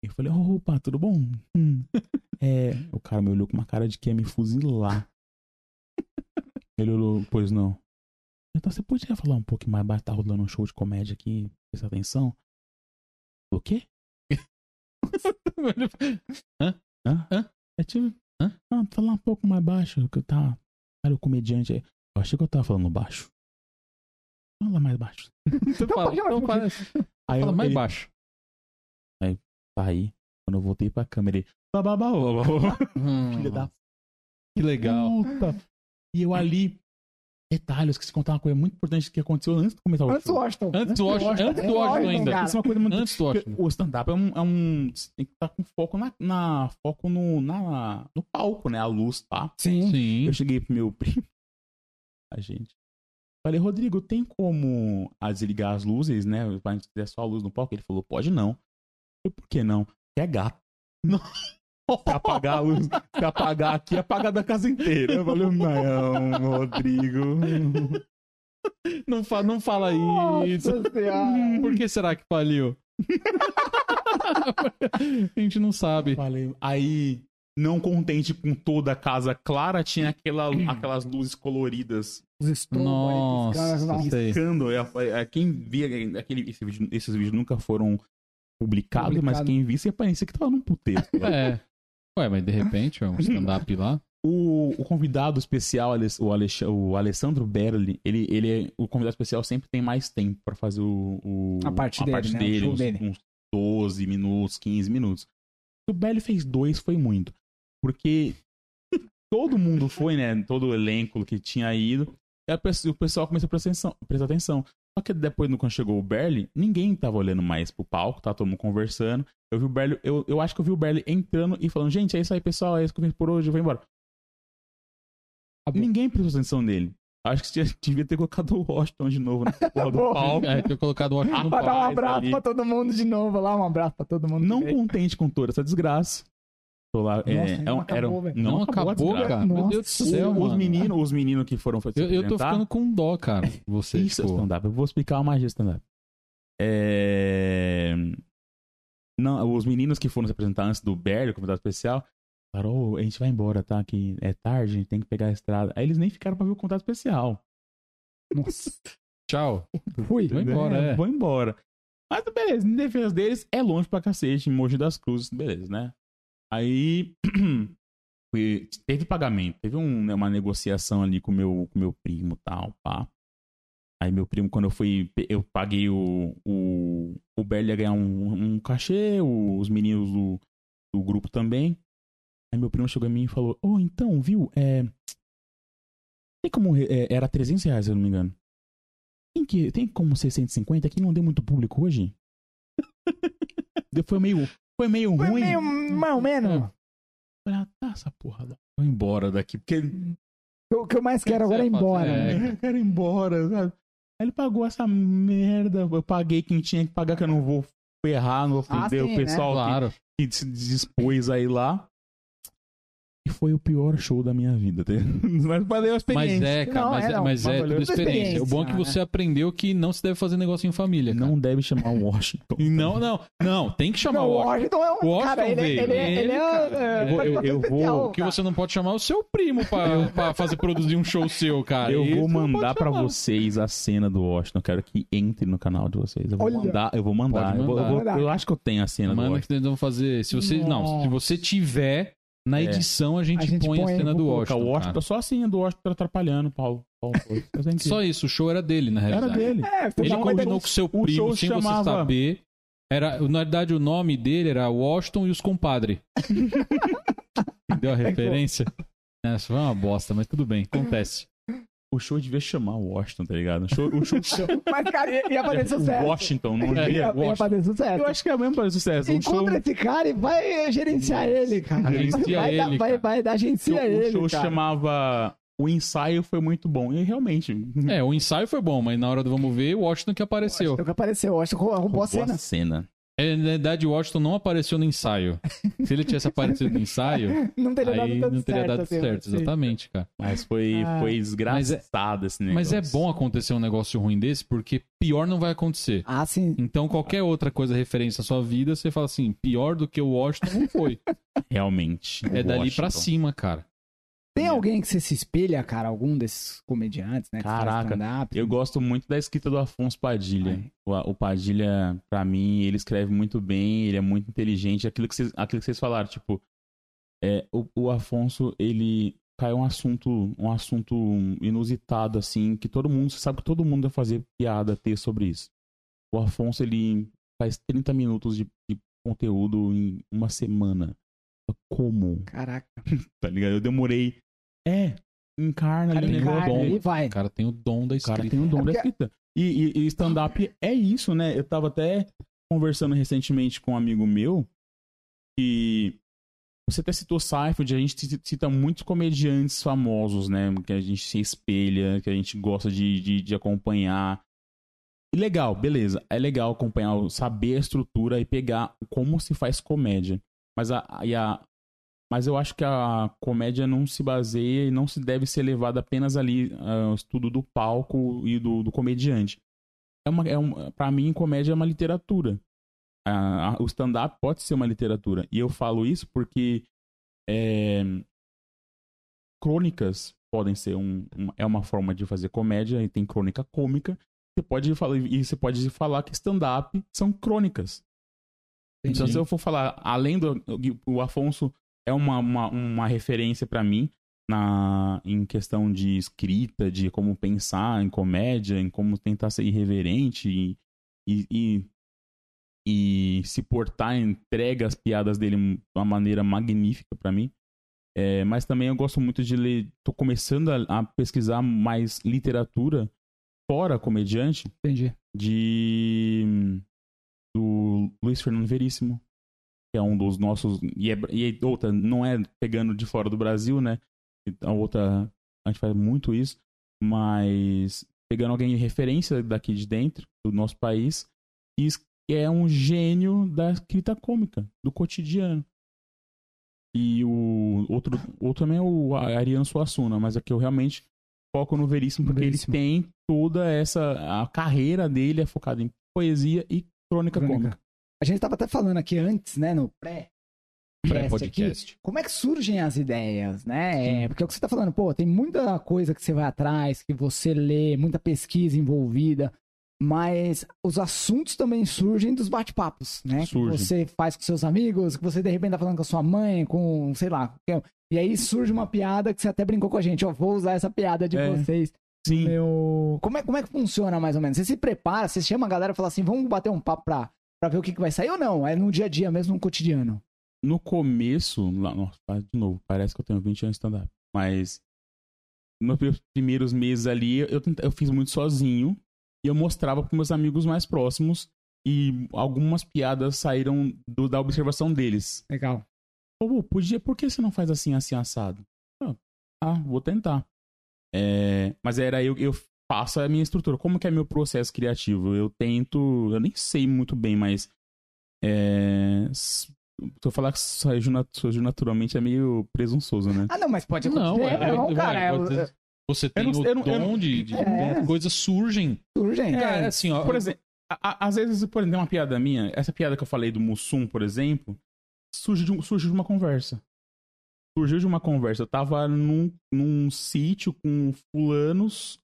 E eu falei, opa, tudo bom? Hum. É, o cara me olhou com uma cara de que ia me fuzilar. Ele olhou, pois não. Então você podia falar um pouco mais baixo, tá rolando um show de comédia aqui, presta atenção. O quê? Hã? Hã? É tipo. Hã? Não, falar um pouco mais baixo, que eu tá. Olha o comediante aí. Eu achei que eu tava falando baixo. Fala mais baixo. Então fala, então fala, Aí fala eu, mais ele, baixo. tá aí. Quando eu voltei pra câmera, ele. Hum, Filha da Que legal. puta. E eu ali. Detalhe, eu esqueci de contar uma coisa muito importante que aconteceu antes de começar o Antes do show. Washington. Antes do Washington, antes do Washington ainda. cara. Isso é uma coisa muito Antes do Washington. O stand-up é um, é um- Você tem que estar com foco na. na- foco no, na, no palco, né? A luz, tá? Sim. Sim. Eu cheguei pro meu primo. A gente. Falei, Rodrigo, tem como ah, desligar as luzes, né? Pra gente ter só a luz no palco? Ele falou, pode não. Eu, por que não? Que é gato. Não. Se apagar a luz, se apagar aqui, apagar da casa inteira. Eu falei, não, Rodrigo. Não, fa não fala isso. Senhora. Por que será que faliu? a gente não sabe. Falei, aí, não contente com toda a casa clara, tinha aquela, aquelas luzes coloridas Os estombos Nossa, aí, piscando. É, é, Quem via aquele, esse vídeo- esses vídeos nunca foram publicados, mas Publicado. quem visse parecia que tava num puteiro. É. Ué, mas de repente, é um stand-up lá. O, o convidado especial, o, Alex, o Alessandro Berli, ele, ele é, o convidado especial sempre tem mais tempo pra fazer o, o- A parte dele, né? O show uns, dele. uns 12 minutos, 15 minutos. O Berli fez dois, foi muito. Porque todo mundo foi, né? Todo o elenco que tinha ido. E a o pessoal começou a prestar atenção. prestar atenção. Só que depois, quando chegou o Berli, ninguém tava olhando mais pro palco, tá todo mundo conversando. Eu vi o Berli, eu, eu acho que eu vi o Berli entrando e falando, gente, é isso aí, pessoal, é isso que eu fiz por hoje, eu vou embora. Acabou. Ninguém prestou atenção nele. Acho que tinha- devia ter colocado o Washington de novo na porra do palco. É, tinha colocado o Washington no Pra dar um palco. abraço ali. pra todo mundo de novo lá, um abraço pra todo mundo. Não contente com toda essa desgraça. Lá, é, Nossa, é não um- era, acabou, velho. Não a acabou, desgraça. cara. Meu Deus do céu, os, mano. meninos, os meninos que foram Eu, eu tô ficando com dó, cara. Você, Isso é tipo, stand-up. Eu vou explicar a magia do stand-up. É... Não, os meninos que foram se apresentar antes do Berry, o convidado especial, falaram, "Ô, a gente vai embora, tá? Que é tarde, a gente tem que pegar a estrada. Aí eles nem ficaram pra ver o convidado especial. Nossa. tchau. Fui. Vou embora, é. Vou embora. Mas beleza, em defesa deles, é longe pra cacete, em Mogi das Cruzes, beleza, né? Aí teve pagamento, teve um, né, uma negociação ali com meu, com meu primo tal, pá. Aí meu primo, quando eu fui, eu paguei o. O, o Berli ganhar um, um cachê, os meninos do, do grupo também. Aí meu primo chegou a mim e falou: Ô, então, viu? É. Tem como. é, era 300 reais, se eu não me engano. Tem, que, tem como ser 150? Que não deu muito público hoje? Foi meio. Foi meio Foi ruim. meio mais ou menos. É. Falei, ah, tá, essa porra. Vou embora daqui, porque O que eu mais quero agora é ir embora. É. né? eu quero ir embora, sabe? Aí ele pagou essa merda. Eu paguei quem tinha que pagar, que eu não vou ferrar, não vou Ah, ofender sim, o pessoal que- Claro. que, se dispôs aí lá. E foi o pior show da minha vida. tá? Mas valeu a Mas experiência. é, cara, Não, mas é, é, não. mas é Mas tudo experiência. experiência, O bom é que você aprendeu que não se deve fazer negócio em família, cara. Não deve chamar o Washington. Não, não, não, tem que chamar Não, o o Washington. Washington é um. O Washington cara, ele, veio. ele, ele, ele é. Ele, é, Eu vou- eu- eu vou- que você não pode chamar é o seu primo pra, pra fazer produzir um show seu, cara. Eu vou mandar pra vocês a cena do Washington. Eu quero que entre no canal de vocês. Eu vou Olha. mandar. Eu vou mandar. Pode Eu, vou- eu mandar. vou- eu acho que eu tenho a cena do Manda Washington. que nós vamos fazer. Se você, não, se Nossa. você tiver, na É. edição a gente, A gente põe, a põe, cena vou do Washington. o Washington, cara. só a cena do Washington atrapalhando, Paulo. Paulo senti. Só isso, o show era dele, na Era realidade. dele. É, Ele combinou com seu o primo, show sem chamava- você saber. Era, na verdade, o nome dele era Washington e os compadre. Deu a referência? Essa foi uma bosta, mas tudo bem, acontece. O show devia chamar o Washington, tá ligado? O show, o show Mas, cara, ia, ia fazer sucesso. o Washington, não É, devia. Ia, ia fazer sucesso. Eu acho que é mesmo fazer sucesso. O show, Encontra esse cara e vai gerenciar ele, cara. Gerencia vai, dar- ele, vai, cara. vai dar agencia o ele, show cara. chamava. O ensaio foi muito bom. E realmente. É, o ensaio foi bom, mas na hora do vamos ver, o Washington que apareceu. O que apareceu, eu acho que roubou a cena. cena. É, na verdade, o Washington não apareceu no ensaio. Se ele tivesse aparecido no ensaio, Não teria dado aí tanto não teria certo. dado assim, certo, exatamente, cara. Mas foi, Ah. foi desgraçado esse negócio. Mas é bom acontecer um negócio ruim desse, porque pior não vai acontecer. Ah, sim. Então, qualquer outra coisa referência à sua vida, você fala assim, pior do que o Washington não foi. Realmente. É dali pra Washington. cima, cara. Tem alguém que você se espelha, cara? Algum desses comediantes, né? que faz Caraca? Eu gosto muito da escrita do Afonso Padilha. O, o Padilha, pra mim, ele escreve muito bem, ele é muito inteligente. Aquilo que vocês, aquilo que vocês falaram, tipo, é, o, o Afonso, ele caiu um assunto, um assunto inusitado, assim, que todo mundo, você sabe que todo mundo vai fazer piada, ter sobre isso. O Afonso, ele faz 30 minutos de, de conteúdo em uma semana. Como? Caraca. Tá ligado? Eu demorei. É, encarna Cara, ali o negócio. encarna, e vai. O cara tem o dom da O cara escrita. tem o dom É da porque- escrita. E, e- e stand-up é isso, né? Eu tava até conversando recentemente com um amigo meu que você até citou Seinfeld, a gente ci- cita muitos comediantes famosos, né? Que a gente se espelha, que a gente gosta de, de, de acompanhar. E legal, beleza. É legal acompanhar, saber a estrutura e pegar como se faz comédia. Mas, a, e a, mas eu acho que a comédia não se baseia e não se deve ser levada apenas ali ao estudo do palco e do, do comediante. É uma, é um, pra mim, comédia é uma literatura. A- a- o stand-up pode ser uma literatura. E eu falo isso porque é, crônicas podem ser um, um- é uma forma de fazer comédia e tem crônica cômica. Você pode falar, e você pode falar que stand-up são crônicas. Então, Entendi. se eu for falar, além do. O Afonso é uma, uma, uma referência pra mim na, em questão de escrita, de como pensar em comédia, em como tentar ser irreverente e, e, e, e se portar, entrega as piadas dele de uma maneira magnífica pra mim. É, mas também eu gosto muito de ler. Tô começando a, a pesquisar mais literatura fora comediante Entendi. de do Luiz Fernando Veríssimo, que é um dos nossos e, é, e é outra não é pegando de fora do Brasil, né? A outra a gente faz muito isso, mas pegando alguém de referência daqui de dentro do nosso país que é um gênio da escrita cômica do cotidiano. E o outro, outro também é o Ariano Suassuna, mas aqui eu realmente foco no Veríssimo, porque Veríssimo. ele tem toda essa. A carreira dele é focada em poesia e crônica, Crônica. cômica. A gente tava até falando aqui antes, né, no pré. Pré-podcast. Como é que surgem as ideias, né? É, porque é o que você tá falando, pô, tem muita coisa que você vai atrás, que você lê, muita pesquisa envolvida, mas os assuntos também surgem dos bate-papos, né? Surgem. Que você faz com seus amigos, que você de repente tá falando com a sua mãe, com, sei lá, e aí surge uma piada que você até brincou com a gente, ó, vou usar essa piada de É. vocês. Sim. meu. Como é, como é que funciona mais ou menos? Você se prepara, você chama a galera e fala assim, vamos bater um papo pra, pra ver o que, que vai sair ou não? É no dia a dia mesmo, no cotidiano. No começo, lá, nossa, de novo, parece que eu tenho 20 anos de stand-up. Mas nos meus primeiros meses ali, eu, eu fiz muito sozinho. E eu mostrava pros meus amigos mais próximos. E algumas piadas saíram do- da observação deles. Legal. Pô, podia, por que você não faz assim, assim, assado? Ah, ah, vou tentar. É, mas era eu, eu faço a minha estrutura. Como que é meu processo criativo? Eu tento, eu nem sei muito bem, mas é, se eu falar que surgiu, nat- surgiu naturalmente é meio presunçoso, né? Ah, não, mas pode Não, acontecer. é, não, é, cara. é, É, você- é, Você tem não- o eu não- eu dom não- de, de É. coisas surgem. É, cara. assim, ó. Por exemplo, a- a- às vezes, por exemplo, tem uma piada minha, essa piada que eu falei do Mussum, por exemplo, surgiu de, um- surgiu de uma conversa. Surgiu de uma conversa. Eu tava num, num sítio com fulanos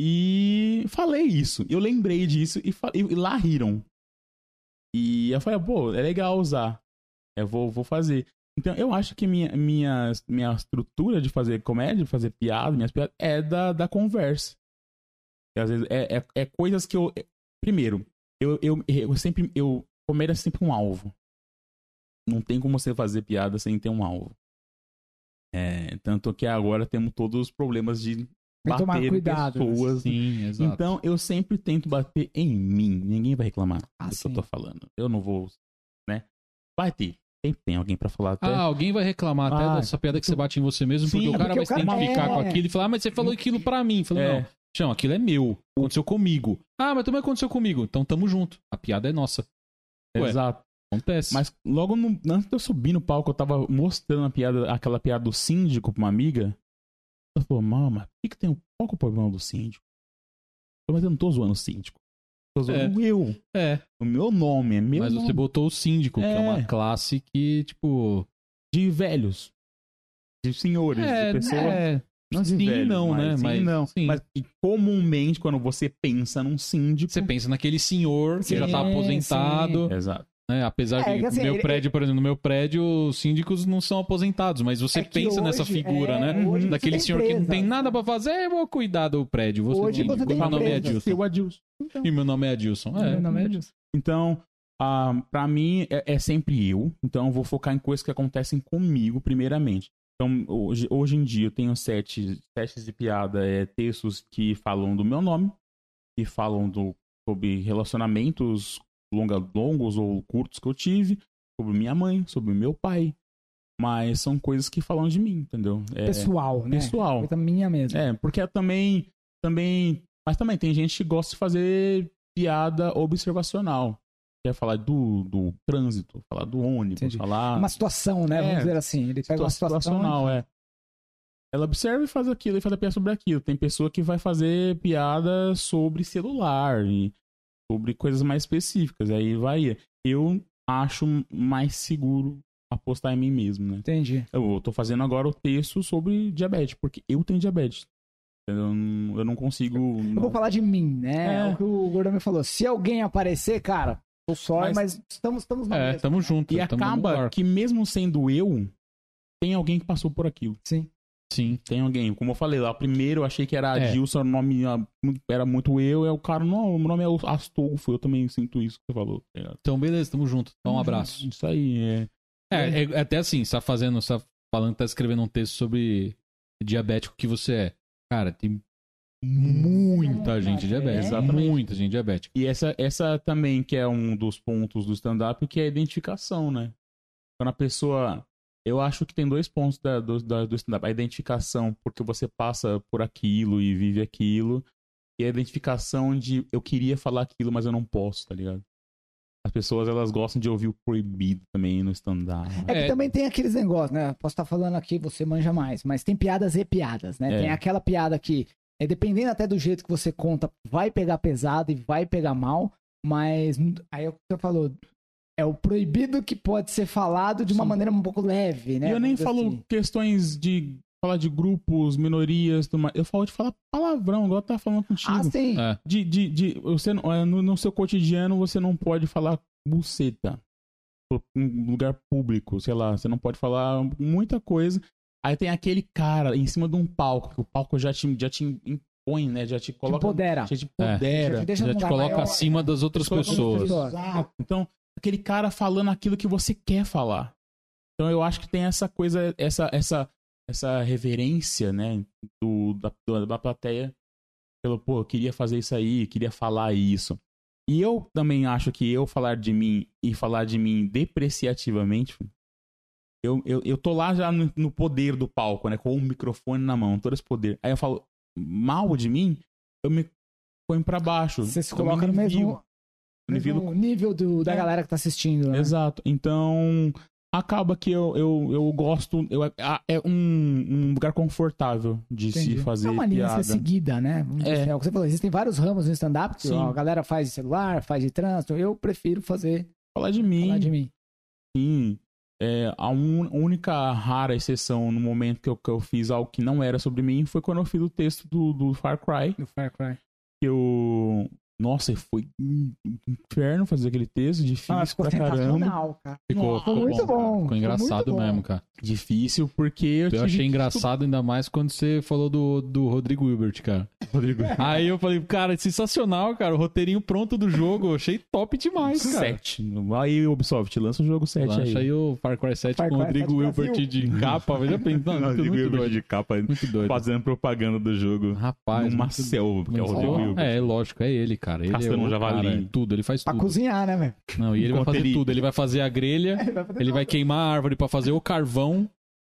e falei isso. Eu lembrei disso e, e- lá riram. E eu falei, pô, é legal usar. Eu vou, vou fazer. Então, eu acho que minha, minha, minha estrutura de fazer comédia, de fazer piada, minhas piadas, é da, da conversa. E, às vezes é, é, é coisas que eu. Primeiro, eu, eu, eu sempre. Eu, comédia é sempre um alvo. Não tem como você fazer piada sem ter um alvo. É, tanto que agora temos todos os problemas de Tem que tomar bater em cuidado. né? pessoas. Sim, exato. Então, eu sempre tento bater em mim. Ninguém vai reclamar Ah, do que eu tô falando. Eu não vou, né? Vai ter. Sempre tem alguém pra falar até. Ah, alguém vai reclamar até Ah, dessa piada que você bate em você mesmo, Sim, porque o é cara porque vai o se cara- identificar é. com aquilo e falar, ah, mas você falou aquilo pra mim. Falei, É. não, chão, aquilo é meu. Aconteceu comigo. Ah, mas também aconteceu comigo. Então tamo junto. A piada é nossa. Ué. Exato. Acontece. Mas logo no, antes de eu subir no palco, eu tava mostrando a piada, aquela piada do síndico pra uma amiga. Ela falou, mama, o que, que tem? Qual que é o problema do síndico? Eu, Mas eu não tô zoando o síndico. Tô zoando eu. É, O meu nome é meu mas nome. você botou o síndico, que é É. uma classe que, tipo. De velhos. De senhores, É, de pessoas. é, Não sim, velhos, não, mas, né? Sim, Mas- não. sim. Mas comumente, quando você pensa num síndico. você pensa naquele senhor que já tá Sim, aposentado. Exato. Né? Apesar É, de que assim, no meu ele- prédio, por exemplo, no meu prédio, os síndicos não são aposentados, mas você É pensa nessa hoje- figura, é, né? hoje você Daquele tem senhor que não tem nada pra fazer, eu vou cuidar do prédio. Você Hoje você tem meu nome é. Adilson. Seu Adilson. Então, E meu nome é Adilson. É, meu nome é Edilson. Então, ah, pra mim, é, é sempre eu. Então, eu vou focar em coisas que acontecem comigo, primeiramente. Então, hoje, hoje em dia, eu tenho sete testes de piada, é, textos que falam do meu nome, que falam do, sobre relacionamentos longa, longos ou curtos que eu tive, sobre minha mãe, sobre meu pai. Mas são coisas que falam de mim, entendeu? É, Pessoal, né? pessoal. Coisa minha mesmo. É, porque também, também. Mas também tem gente que gosta de fazer piada observacional. Quer falar do, do trânsito, falar do ônibus, Entendi. falar. Uma situação, né? É, Vamos dizer assim. Ele pega uma situação. situacional, é. Ela observa e faz aquilo e faz a piada sobre aquilo. Tem pessoa que vai fazer piada sobre celular e sobre coisas mais específicas. Aí vai. Eu acho mais seguro apostar em mim mesmo, né? Entendi. Eu tô fazendo agora o texto sobre diabetes, porque eu tenho diabetes. Eu não, eu não consigo. Eu não- vou falar de mim, né? É. É o que o Gordão me falou. Se alguém aparecer, cara, eu sorry, mas, Mas- estamos, estamos na É, mesma. tamo junto. E acaba que mesmo sendo eu, tem alguém que passou por aquilo. Sim. Sim. Tem alguém. Como eu falei lá, primeiro eu achei que era É. Adilson, o nome ah, muito- era muito eu. É o cara, não, o nome é Astolfo. Eu também sinto isso que você falou. ligado? Então, beleza, tamo junto. Então, um abraço. Isso aí, é. É, é até assim, você tá fazendo, você tá falando, tá escrevendo um texto sobre diabético que você é. Cara, tem muita gente diabética. Exatamente. Muita gente diabética. E essa, essa também que é um dos pontos do stand-up, que é a identificação, né? Quando a pessoa. Eu acho que tem dois pontos da- do, da- do stand-up. A identificação, porque você passa por aquilo e vive aquilo. E a identificação de eu queria falar aquilo, mas eu não posso, tá ligado? As pessoas, elas gostam de ouvir o proibido também no stand-up. É que É. também tem aqueles negócios, né? Posso estar falando aqui, você manja mais, mas tem piadas e piadas, né? É. Tem aquela piada que, é, dependendo até do jeito que você conta, vai pegar pesado e vai pegar mal, mas aí é o que você falou. É o proibido que pode ser falado de uma Sim. maneira um pouco leve, né? E eu nem falo assim. questões de falar de grupos, minorias, tudo mais. eu falo de falar palavrão, igual eu tava falando contigo. Ah, sim. É. de, de, de você é, no, no seu cotidiano você não pode falar buceta em lugar público, sei lá, você não pode falar muita coisa. Aí tem aquele cara em cima de um palco, que o palco já te, já te põe, né? Já te coloca. Empodera. Já te É. empodera. Já te Já te coloca maior. acima das outras pessoas. pessoas. Exato. Então, aquele cara falando aquilo que você quer falar. Então eu acho que tem essa coisa, essa, essa, essa reverência, né, do, da, da plateia. Pelo, pô, eu queria fazer isso aí, queria falar isso. E eu também acho que eu falar de mim e falar de mim depreciativamente, eu, eu, eu tô lá já no, no poder do palco, né, com o microfone na mão, todo esse poder. Aí eu falo mal de mim, eu me ponho pra baixo. Você se coloca no nivelo. Mesmo, Nivelo mesmo nível do, da É. galera que tá assistindo. Né? Exato. Então, acaba que eu, eu, eu gosto. Eu, é um, um lugar confortável de Entendi. se fazer é uma linha piada. seguida, né? É. assim, é o que você falou. Existem vários ramos no stand-up. A galera faz de celular, faz de trânsito. Eu prefiro fazer Falar de mim, falar de mim. sim. É, a un- única rara exceção no momento que eu, que eu fiz algo que não era sobre mim foi quando eu fiz o texto do, do Far Cry. Do Far Cry. Que eu. Nossa, foi um inferno fazer aquele texto, difícil Ah, ficou pra caramba. cara. Ficou, Nossa, ficou muito bom. bom, Ficou ficou engraçado bom. mesmo, cara. Difícil porque eu, Eu achei engraçado ainda mais quando você falou do, do Rodrigo Hilbert, cara. Rodrigo. Aí eu falei, cara, sensacional, cara. O roteirinho pronto do jogo. Eu achei top demais, cara. 7. Aí, Ubisoft, lança o jogo 7 Lança aí. aí o Far Cry 7 Far com o Rodrigo 7 Hilbert de capa. Já pensando, muito, Rodrigo muito Hilbert doido. de capa Muito doido. fazendo propaganda do jogo Rapaz, numa selva, porque é o Rodrigo. Hilbert. É, lógico, é ele, cara. Ele Caçando é o um javali. cara, é tudo, ele faz Pra tudo. cozinhar, né, velho? Não, e ele vai fazer ele- tudo. Ele vai fazer a grelha, ele vai queimar a árvore pra fazer o carvão,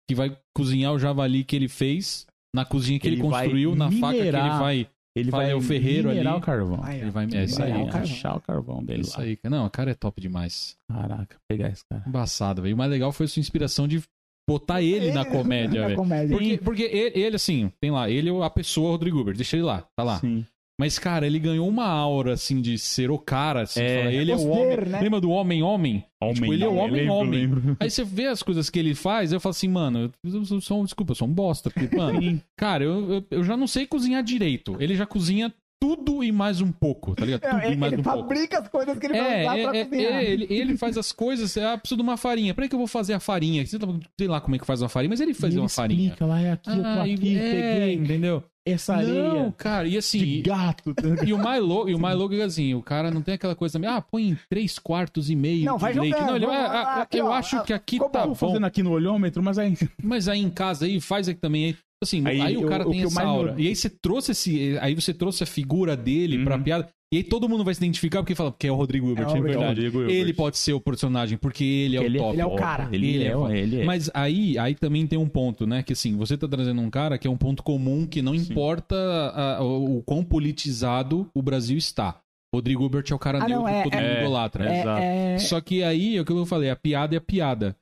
que vai cozinhar o javali que ele fez, na cozinha que ele, Ele vai construiu, na faca que ele minerar. vai. Ele Vai vai o ferreiro minerar ali. o carvão. Ele vai é isso Vai aí. Achar o carvão dele Isso lá. aí, cara. Não, o cara é top demais. Caraca, pegar esse cara. Embaçado, velho. O mais legal foi a sua inspiração de botar ele na comédia, Na velho. comédia. Porque, porque ele, ele, assim, tem lá, ele é a pessoa, Rodrigo Uber, deixa ele lá, tá lá. Sim. Mas, cara, ele ganhou uma aura, assim, de ser o cara, assim. É. fala, ele é o homem. né? Lembra do homem-homem? Tipo, ele é o Homem, homem-homem. Aí você vê as coisas que ele faz, eu falo assim, mano, eu, sou um, desculpa, eu sou um bosta. Porque, mano, cara, eu, eu, eu já não sei cozinhar direito. Ele já cozinha tudo e mais um pouco, tá ligado? Tudo É, e mais ele um pouco. fabrica as coisas que ele vai É, usar é, pra é, cozinhar. é, ele, ele faz as coisas, ah, preciso de uma farinha. Pra que eu vou fazer a farinha? Sei lá, sei lá como é que faz uma farinha, mas ele faz E uma ele farinha. explica lá, é aqui, eu tô Ah, aqui, é, peguei entendeu? essa areia Não, cara, e assim, de gato. e o mais louco, e o mais louco é assim, o cara não tem aquela coisa também, ah, põe em três quartos e meio Não, vai leite. jogando, Não, ele, ah, ah, aqui, eu ó, acho ah, que aqui tá bom. fazendo aqui no olhômetro, mas aí... Mas aí em casa aí faz aqui também. Aí, assim, aí, Aí, o cara o- o tem que eu essa aura. E aí você trouxe esse. Aí você trouxe a figura dele pra Uhum. piada. E aí todo mundo vai se identificar porque fala, porque é o Rodrigo Hilbert, É o é, Rodrigo verdade. Hilbert. Ele pode ser o personagem, porque ele é o ele, top. Ele é o cara. Ele, Ele é, é foda. ele é. Mas aí, aí também tem um ponto, né? Que assim, você tá trazendo um cara que é um ponto comum que não Sim. importa a- o, o quão politizado o Brasil está. Rodrigo Hilbert é o cara Ah, neutro não, é- que todo mundo é- idolatra. É, Exato. é... Só que aí, é o que eu falei, a piada é a piada.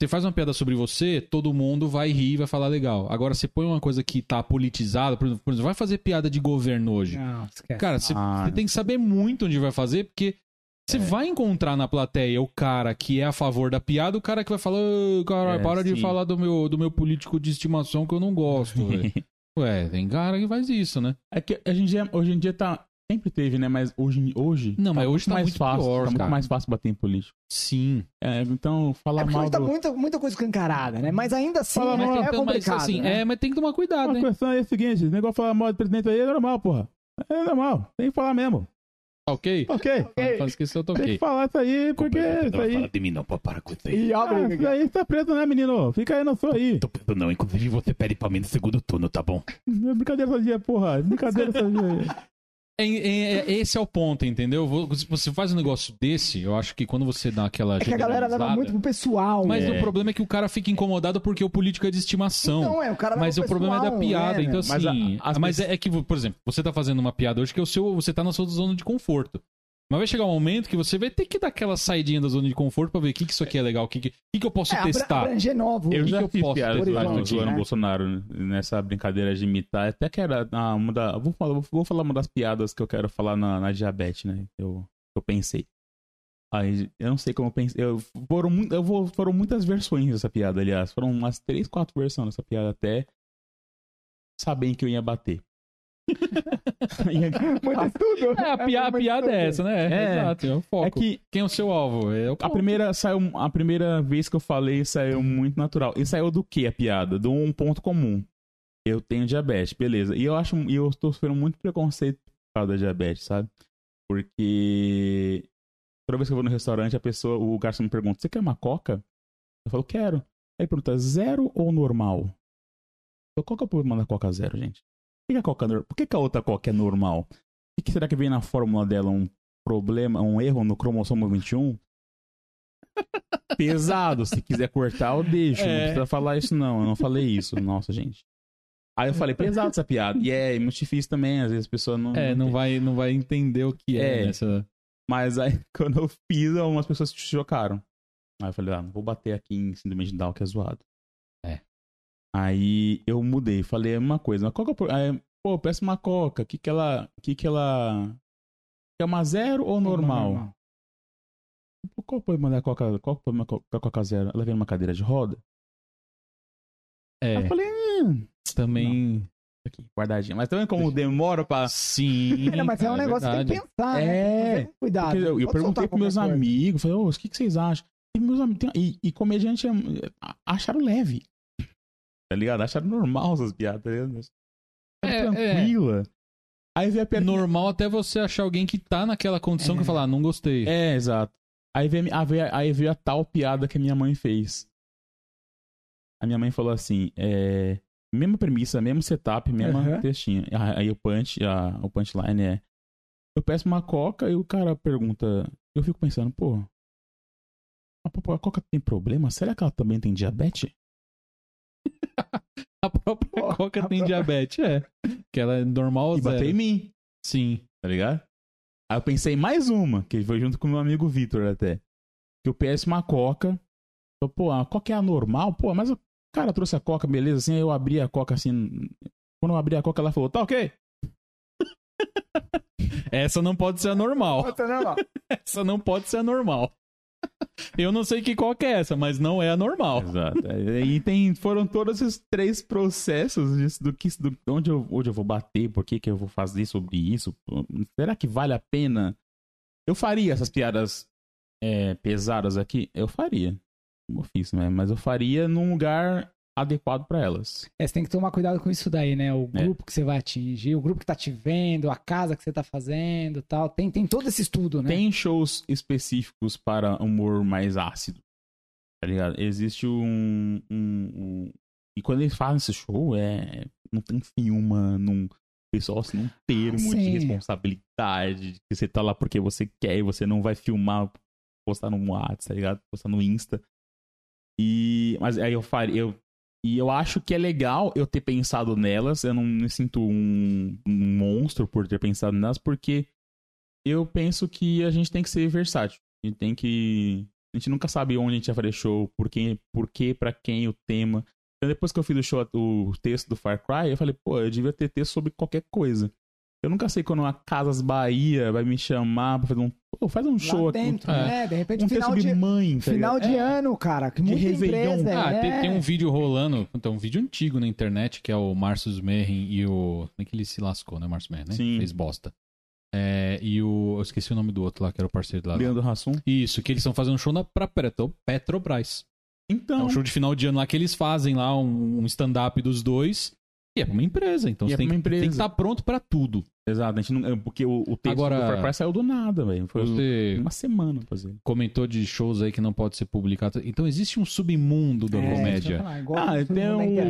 Você faz uma piada sobre você, todo mundo vai rir e vai falar legal. Agora, você põe uma coisa que tá politizada, por exemplo, por exemplo, vai fazer piada de governo hoje. Não, esquece. Cara, você, Ah, você tem que saber muito onde vai fazer, porque você vai encontrar na plateia o cara que é a favor da piada, o cara que vai falar, "Ô, cara, É, para de sim. falar do meu, do meu político de estimação que eu não gosto, velho." Ué, tem cara que faz isso, né? É que a gente, é- hoje em dia tá... Sempre teve, né? Mas hoje, hoje Não, mas hoje tá mais muito fácil. pior, tá muito mais fácil bater em político. Sim. É, então, falar É mal hoje tá do... muita, muita coisa escancarada, né? Mas ainda assim Fala é, mal, é Então, mas, complicado, assim, né? é, mas tem que tomar cuidado, A né? questão é o seguinte, o negócio de falar mal do presidente aí é normal, porra. É normal, tem que falar mesmo. Tá ok? Ok. Faz que eu tô Tem que ok. falar isso aí, porque isso aí... de mim não, pô, para com isso aí. E Ah, abre, isso aí tá preso, né, menino? Fica aí na sua aí. Tô pensando não, inclusive você pede pra mim no segundo turno, tá bom? É brincadeira sadia, porra. É Brincadeira sadia. É, é- é- esse é o ponto, entendeu? Se você faz um negócio desse, eu acho que quando você dá aquela. É que a galera leva muito pro pessoal. Mas né? o problema é que o cara fica incomodado porque o político é de estimação. Então, é, o cara leva mas o problema é da pessoal, piada. né, então, velho? Mas a- assim. as Mas, pessoas- é que, por exemplo, você tá fazendo uma piada hoje que é o seu, você tá na sua zona de conforto. Mas vai chegar um momento que você vai ter que dar aquela saidinha da zona de conforto pra ver o que, que isso aqui é legal, o que, que, que que eu posso É, abra- testar. abranger novo. Eu que já eu fiz horizonte, do né? Bolsonaro, né? nessa brincadeira de imitar. Até que era ah, uma da... Vou falar, vou falar uma das piadas que eu quero falar na, na diabetes, né? Eu, eu pensei. Aí, eu não sei como eu pensei. Eu, foram, eu vou, foram muitas versões dessa piada, aliás. Foram umas três, quatro versões dessa piada até saberem que eu ia bater. Muito estudo. É, a, pia- a muito piada estudo. é essa, né? É. Exato, é o foco. é que Quem é o seu alvo? É o A primeira saiu, a primeira vez que eu falei saiu muito natural. E saiu do que a piada? Do um ponto comum. Eu tenho diabetes, beleza. E eu acho, e eu tô sofrendo muito preconceito por causa da diabetes, sabe? Porque toda vez que eu vou no restaurante, a pessoa, o garçom me pergunta: "Você quer uma coca?" Eu falo: "Quero". Aí ele pergunta: "Zero ou normal?" Eu, qual que é o problema da coca zero, gente? Por que, a coca, por que, a outra coca é normal? O que, será que vem na fórmula dela um problema, um erro no cromossomo 21? Pesado, se quiser cortar, eu deixo. Não É. precisa falar isso, não. Eu não falei isso. Nossa, gente. Aí eu falei, pesado essa piada. E é muito difícil também, às vezes a pessoa não. É, não vai, não vai entender o que é, É. nessa. Mas aí, quando eu fiz, algumas pessoas se chocaram. Aí eu falei, ah, não vou bater aqui em síndrome de Down, que é zoado. É. Aí eu mudei, falei a mesma coisa. Mas qual que é aí, pô, peço uma coca. O que que ela... que que ela... É uma zero ou normal? Pô, Qual o problema da coca... Qual problema da coca zero? Ela vem numa cadeira de roda? Aí É, eu falei, hum, também. aqui, guardadinha. Mas também como demora pra... Sim. É, mas é um cara, negócio que tem verdade. que pensar, É. né? Ter Cuidado. Porque eu, eu perguntei pros meus coisa. amigos, falei, ô, o que, que vocês acham? E, meus amigos, tem- e, e comediante é, acharam leve. Tá ligado? Acharam normal essas piadas, tá ligado? É, é. tranquila. Aí veio a piada. Normal até você achar alguém que tá naquela condição que É. falar, ah, não gostei. É, exato. Aí veio, a- aí veio a tal piada que a minha mãe fez. A minha mãe falou assim: é, mesma premissa, mesmo setup, mesma Aham. textinha. Aí o punch, a, o punchline é: eu peço uma coca e o cara pergunta. Eu fico pensando, pô, a, pô, a coca tem problema? Será que ela também tem diabetes? A própria Pô, Coca a tem própria- diabetes, é. Que ela é normal E bateu em mim, Sim. tá ligado? Aí eu pensei em mais uma, que foi junto com o meu amigo Vitor até. Que eu peço uma coca. Falei, Pô, a coca é anormal? Pô, mas o cara trouxe a coca, beleza, assim, aí eu abri a coca assim. Quando eu abri a coca, ela falou, tá ok? Essa não pode ser a normal. Pode ser normal. Essa não pode ser a normal. Eu não sei que qual que é essa, mas não é a normal. Exato. E tem, foram todos esses três processos disso, do que do, onde, eu, onde eu vou bater, por que, que eu vou fazer sobre isso. Será que vale a pena? Eu faria essas piadas é, pesadas aqui? Eu faria. Como eu fiz, né? Mas eu faria num lugar adequado pra elas. É, você tem que tomar cuidado com isso daí, né? O É. grupo que você vai atingir, o grupo que tá te vendo, a casa que você tá fazendo tal. Tem, tem todo esse estudo, né? Tem shows específicos para humor mais ácido. Tá ligado? Existe um. um- um- E quando eles fazem esse show, é. Não tem filma, não. O pessoal assim, um termo de Sim. responsabilidade. de Que você tá lá porque você quer e você não vai filmar, postar no WhatsApp, tá ligado? Postar no Insta. E. Mas aí eu faria. Eu, e eu acho que é legal eu ter pensado nelas. Eu não me sinto um, um monstro por ter pensado nelas, porque eu penso que a gente tem que ser versátil. A gente tem que. A gente nunca sabe onde a gente vai fazer show, por quem, por quê, pra quem, o tema. Então, depois que eu fiz o show, o texto do Far Cry, eu falei, pô, eu devia ter texto sobre qualquer coisa. Eu nunca sei quando a Casas Bahia vai me chamar pra fazer um. Pô, faz um Lá show aqui. dentro, um, né? De repente, um final de, mãe. tá final ligado? de É. ano, cara. Que De muita Réveillon. empresa, Ah, é. tem, tem um vídeo rolando, então, um vídeo antigo na internet, que é o Márcio Smerrin e o. Como é que ele se lascou, né, Márcio Smerrin, né? Sim. Fez bosta. É, e o. Eu esqueci o nome do outro lá, que era o parceiro lá. Leandro Hassum. Isso, que eles estão fazendo um show na, pra Petro, Petrobras. É Então. um show de final de ano lá que eles fazem lá, um, um stand-up dos dois. E é pra uma empresa, então E você é tem, que- tem que estar pronto pra tudo. Exato, a gente não. é, Porque o, o texto Agora- do Far Cry saiu do nada, velho. Foi Você uma semana pra fazer. comentou de shows aí que não pode ser publicado. Então existe um submundo da É, comédia. falar, Ah, tem um- internet, É,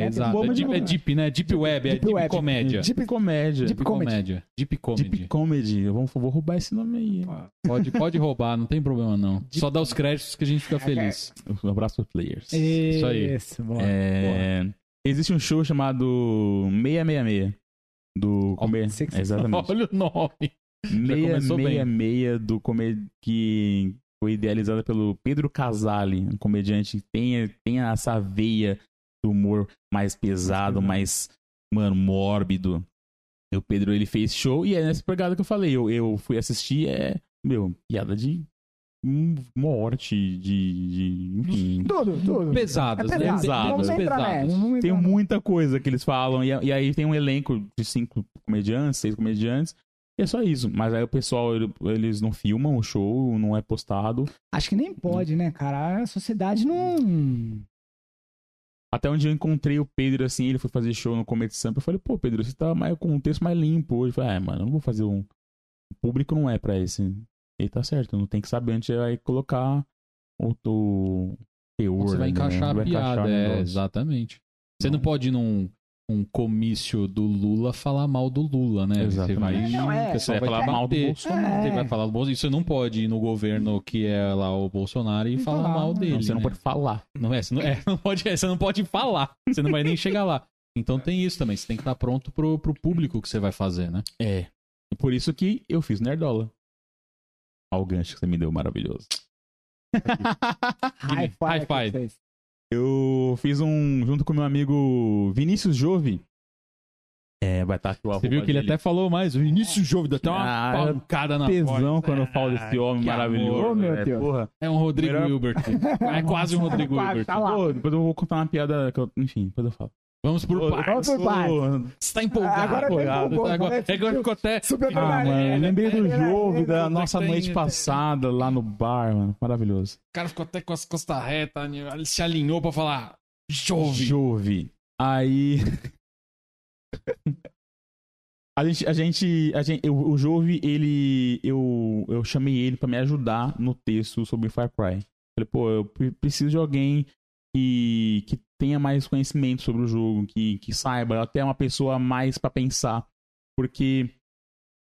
né? Exato. bomba É de deep, é deep, né? Deep web, é Deep deep, web. comédia. Deep comédia. Deep Deep comédia. Deep comedy. Deep comedy. Eu vou, vou roubar esse nome aí. Pode, pode roubar, não tem problema não. Deep- Só dá os créditos que a gente fica feliz. Um abraço pros players. Isso aí. Isso, boa. É, Existe um show chamado 666 do comer. você Exatamente. Olha o nome. começou bem. 666 do comer que foi idealizada pelo Pedro Casale, um comediante que tem, tem essa veia do humor mais pesado, pesado. mais, mano, mórbido. E o Pedro, ele fez show e é nessa pegada que eu falei. Eu, eu fui assistir, é, meu, piada de morte, de, de enfim, Tudo, tudo. Pesadas, é né? pesado. Pesadas. Vamos né? Pesadas. Vamos Tem muita coisa que eles falam. E, e aí tem um elenco de cinco comediantes, seis comediantes. E é só isso. Mas aí o pessoal, ele- eles não filmam o show, não é postado. Acho que nem pode, né, cara? A sociedade não. Até onde eu encontrei o Pedro, assim, ele foi fazer show no Comedy Sampa. Eu falei, pô, Pedro, você tá mais, com um texto mais limpo hoje. Eu falei, ah, mano, eu não vou fazer um. O público não é pra esse. Ele tá certo, não tem que saber antes de aí colocar o, o teor. Você vai né? encaixar Vai a piada, encaixar é, exatamente. Você não Não. pode ir num um comício do Lula falar mal do Lula, né? Você Exatamente. vai, Não, é. o pessoal Você vai vai falar mal do. Bolsonaro. Você É. vai falar do Bolsonaro. E você não pode ir no governo que é lá o Bolsonaro e Não falar mal não. dele. Não, você não né? pode falar. Não é, você não, é, não pode, é, você não pode falar. Você não vai nem chegar lá. Então tem isso também. Você tem que estar pronto pro, pro público que você vai fazer, né? É. E por isso que eu fiz Nerdola. Olha o gancho que você me deu, maravilhoso. High five. High five. Eu fiz um junto com meu amigo Vinícius Jove. É, vai estar aqui o Você viu que ele dele. até falou mais. O início jovem dá até uma Ah, pancada na tesão voz. quando eu falo desse homem que maravilhoso. amor. Meu é, Deus. Porra. É um Rodrigo Melhor- Hilbert. É quase um Rodrigo Hilbert. tá. Pô, depois eu vou contar uma piada que eu... Enfim, depois eu falo. Vamos por partes. Vamos por partes. Você tá empolgado. Agora tem apoiado. empolgou, Agora, né? é que agora ficou até... Super Ah, mano, eu lembrei do jogo da nossa noite passada lá no bar, mano. Maravilhoso. O cara ficou até com as costas retas, né? ele se alinhou pra falar jovem. Jove. Aí. a gente. A gente, a gente eu- o Jove, ele. Eu, eu chamei ele pra me ajudar no texto sobre Far Cry. Falei, pô, eu pre- preciso de alguém que, que tenha mais conhecimento sobre o jogo, que, que saiba, até uma pessoa mais pra pensar. Porque.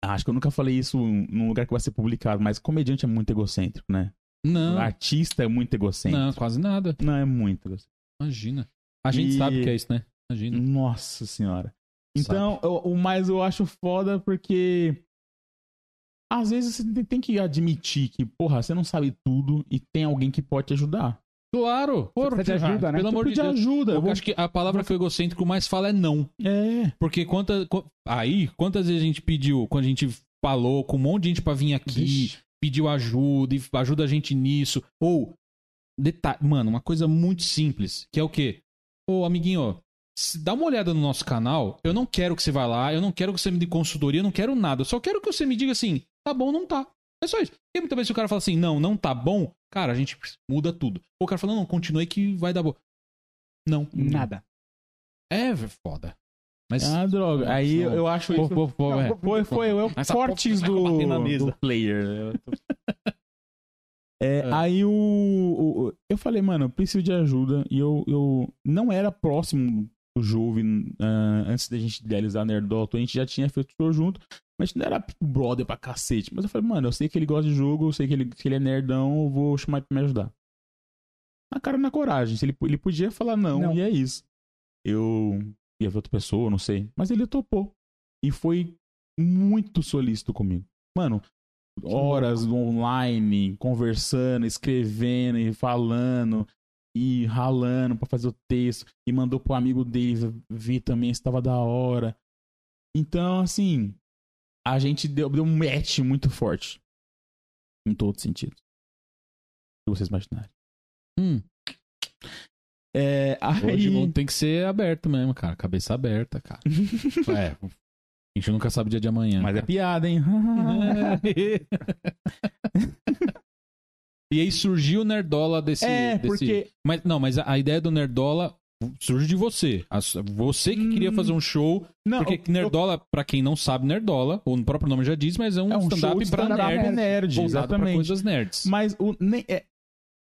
Acho que eu nunca falei isso num lugar que vai ser publicado, mas comediante é muito egocêntrico, né? Não, Artista é muito egocêntrico. não, quase nada. Não, é muito egocêntrico. Imagina. A gente E- sabe que é isso, né? Imagina. Nossa senhora. Então, o, o mais eu acho foda porque. Às vezes você tem que admitir que, porra, você não sabe tudo e tem alguém que pode te ajudar. Claro. Você pede ajuda, né? Pelo amor de de Deus. ajuda. eu vou- acho que a palavra que o egocêntrico mais fala é não. É. Porque quanta, qu- aí, quantas vezes a gente pediu, quando a gente falou com um monte de gente pra vir aqui, Vixe. pediu ajuda e ajuda a gente nisso. Ou, detalhe, mano, uma coisa muito simples, que é o quê? Ô, amiguinho, dá uma olhada no nosso canal. Eu não quero que você vá lá, eu não quero que você me dê consultoria, eu não quero nada. Eu só quero que você me diga assim, tá bom, não tá. É só isso. E muitas vezes se o cara fala assim, não, não tá bom, cara, a gente muda tudo. O cara fala, não, continue que vai dar bom. Não. Nada. É foda. Mas. Ah, droga. Aí eu, eu acho Pô, isso. pô, pô, é. Foi, foi, é o Essa cortes porra do, vai bater na mesa. do player. Eu É, É. Aí o, o- Eu falei, mano, eu preciso de ajuda. E eu, eu não era próximo do Jove ah, antes da gente idealizar Nerdola. A gente já tinha feito show junto, mas não era tipo, brother pra cacete. Mas eu falei, mano, eu sei que ele gosta de jogo, eu sei que ele, que ele é nerdão, eu vou chamar ele pra me ajudar. Na cara, na coragem. Ele, ele podia falar não, Não. e é isso. Eu ia ver outra pessoa, não sei. Mas ele topou. E foi muito solícito comigo. Mano, horas online, conversando, escrevendo e falando e ralando pra fazer o texto e mandou pro amigo dele ver também se tava da hora. Então, assim, a gente deu, deu um match muito forte. Em todos os sentidos. Se vocês imaginarem. Hum, É, hoje aí... não tem que ser aberto mesmo, cara. Cabeça aberta, cara. é. A gente nunca sabe o dia de amanhã. Mas é cara. piada, hein? e aí surgiu o Nerdola desse. é, desse- porque Mas, não, mas a, a ideia do Nerdola surge de você. Você que queria Hum, fazer um show. Não, porque eu- Nerdola, pra quem não sabe, Nerdola, o próprio nome já diz, mas é um, é um stand-up de pra nerd. nerd, voltado pra exatamente. coisas nerds. Mas o nem é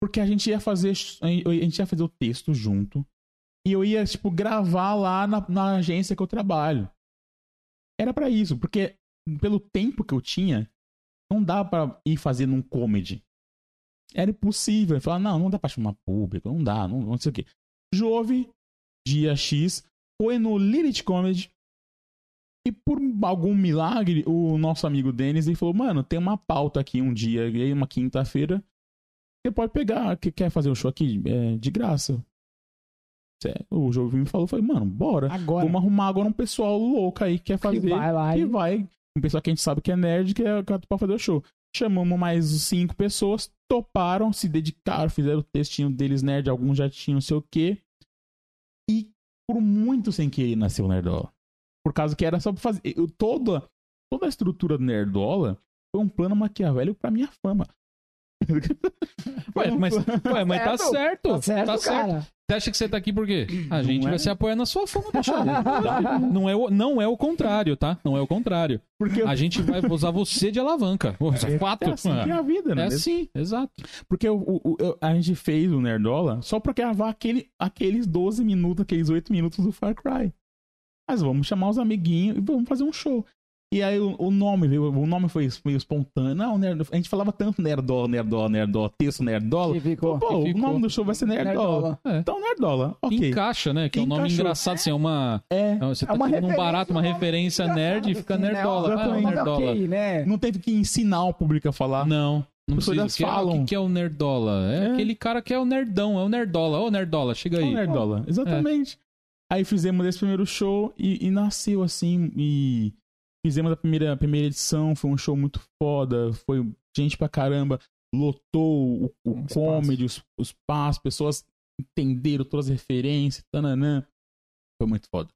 porque a gente ia fazer a gente ia fazer o texto junto e eu ia tipo gravar lá na, na agência que eu trabalho. Era pra isso, porque pelo tempo que eu tinha, não dá pra ir fazer num comedy. Era impossível. Eu falava, não, não dá pra chamar público, não dá, não, não sei o quê. Jove, dia X, foi no Lilith Comedy. E por algum milagre, o nosso amigo Denis ele falou: Mano, tem uma pauta aqui um dia, e uma quinta-feira. Você pode pegar, que quer fazer um show aqui é, de graça. O jogo me falou: falei, Mano, bora. Agora. Vamos arrumar agora um pessoal louco aí que quer fazer. que vai lá que e... vai. Um pessoal que a gente sabe que é nerd, que é que é pra fazer o show. Chamamos mais cinco pessoas, toparam, se dedicaram, fizeram o textinho deles nerd, alguns já tinham não sei o quê. E por muito sem querer nasceu o Nerdola. Por causa que era só pra fazer. Eu, toda, toda a estrutura do Nerdola foi um plano maquiavélico pra minha fama. Ué, mas, ué, mas tá Certo, certo. Tá certo, cara. Você acha que você tá aqui por quê? A gente é? vai se apoiar na sua fama, bicho. não, é o, não é o contrário, tá? Não é o contrário. Porque A gente vai usar você de alavanca. Isso é fato. é assim que é a vida, né? É assim, exato. Porque o, o- o- a gente fez o Nerdola só pra gravar aquele, aqueles 12 minutos, aqueles 8 minutos do Far Cry. Mas vamos chamar os amiguinhos e vamos fazer um show. E aí o, o nome veio, o nome foi meio espontâneo. Não, Nerd- a gente falava tanto Nerdola, Nerdola, Nerdola, texto Nerdola. Que ficou. Pô, que o ficou. nome do show vai ser Nerdola. Nerdola. É. Então Nerdola, ok. Encaixa, né? Que é um nome engraçado, assim, é uma. É, é, Você É tá uma tirando um barato, uma referência, referência nerd e fica Assim, né? nerdola. Ah, é um Exatamente. nerdola. Ok, né? não teve que ensinar o público a falar. Não. Não precisa. Que, ah, falam. O que, que é o nerdola? É, É. aquele cara que é o nerdão, é o nerdola. Ô, nerdola, chega aí. Nerdola, exatamente. Aí fizemos esse primeiro show e, e nasceu assim, e fizemos a primeira, a primeira edição, foi um show muito foda, foi gente pra caramba, lotou o, o Um comedy, os, os passos, pessoas entenderam todas as referências, tananã. Foi muito foda.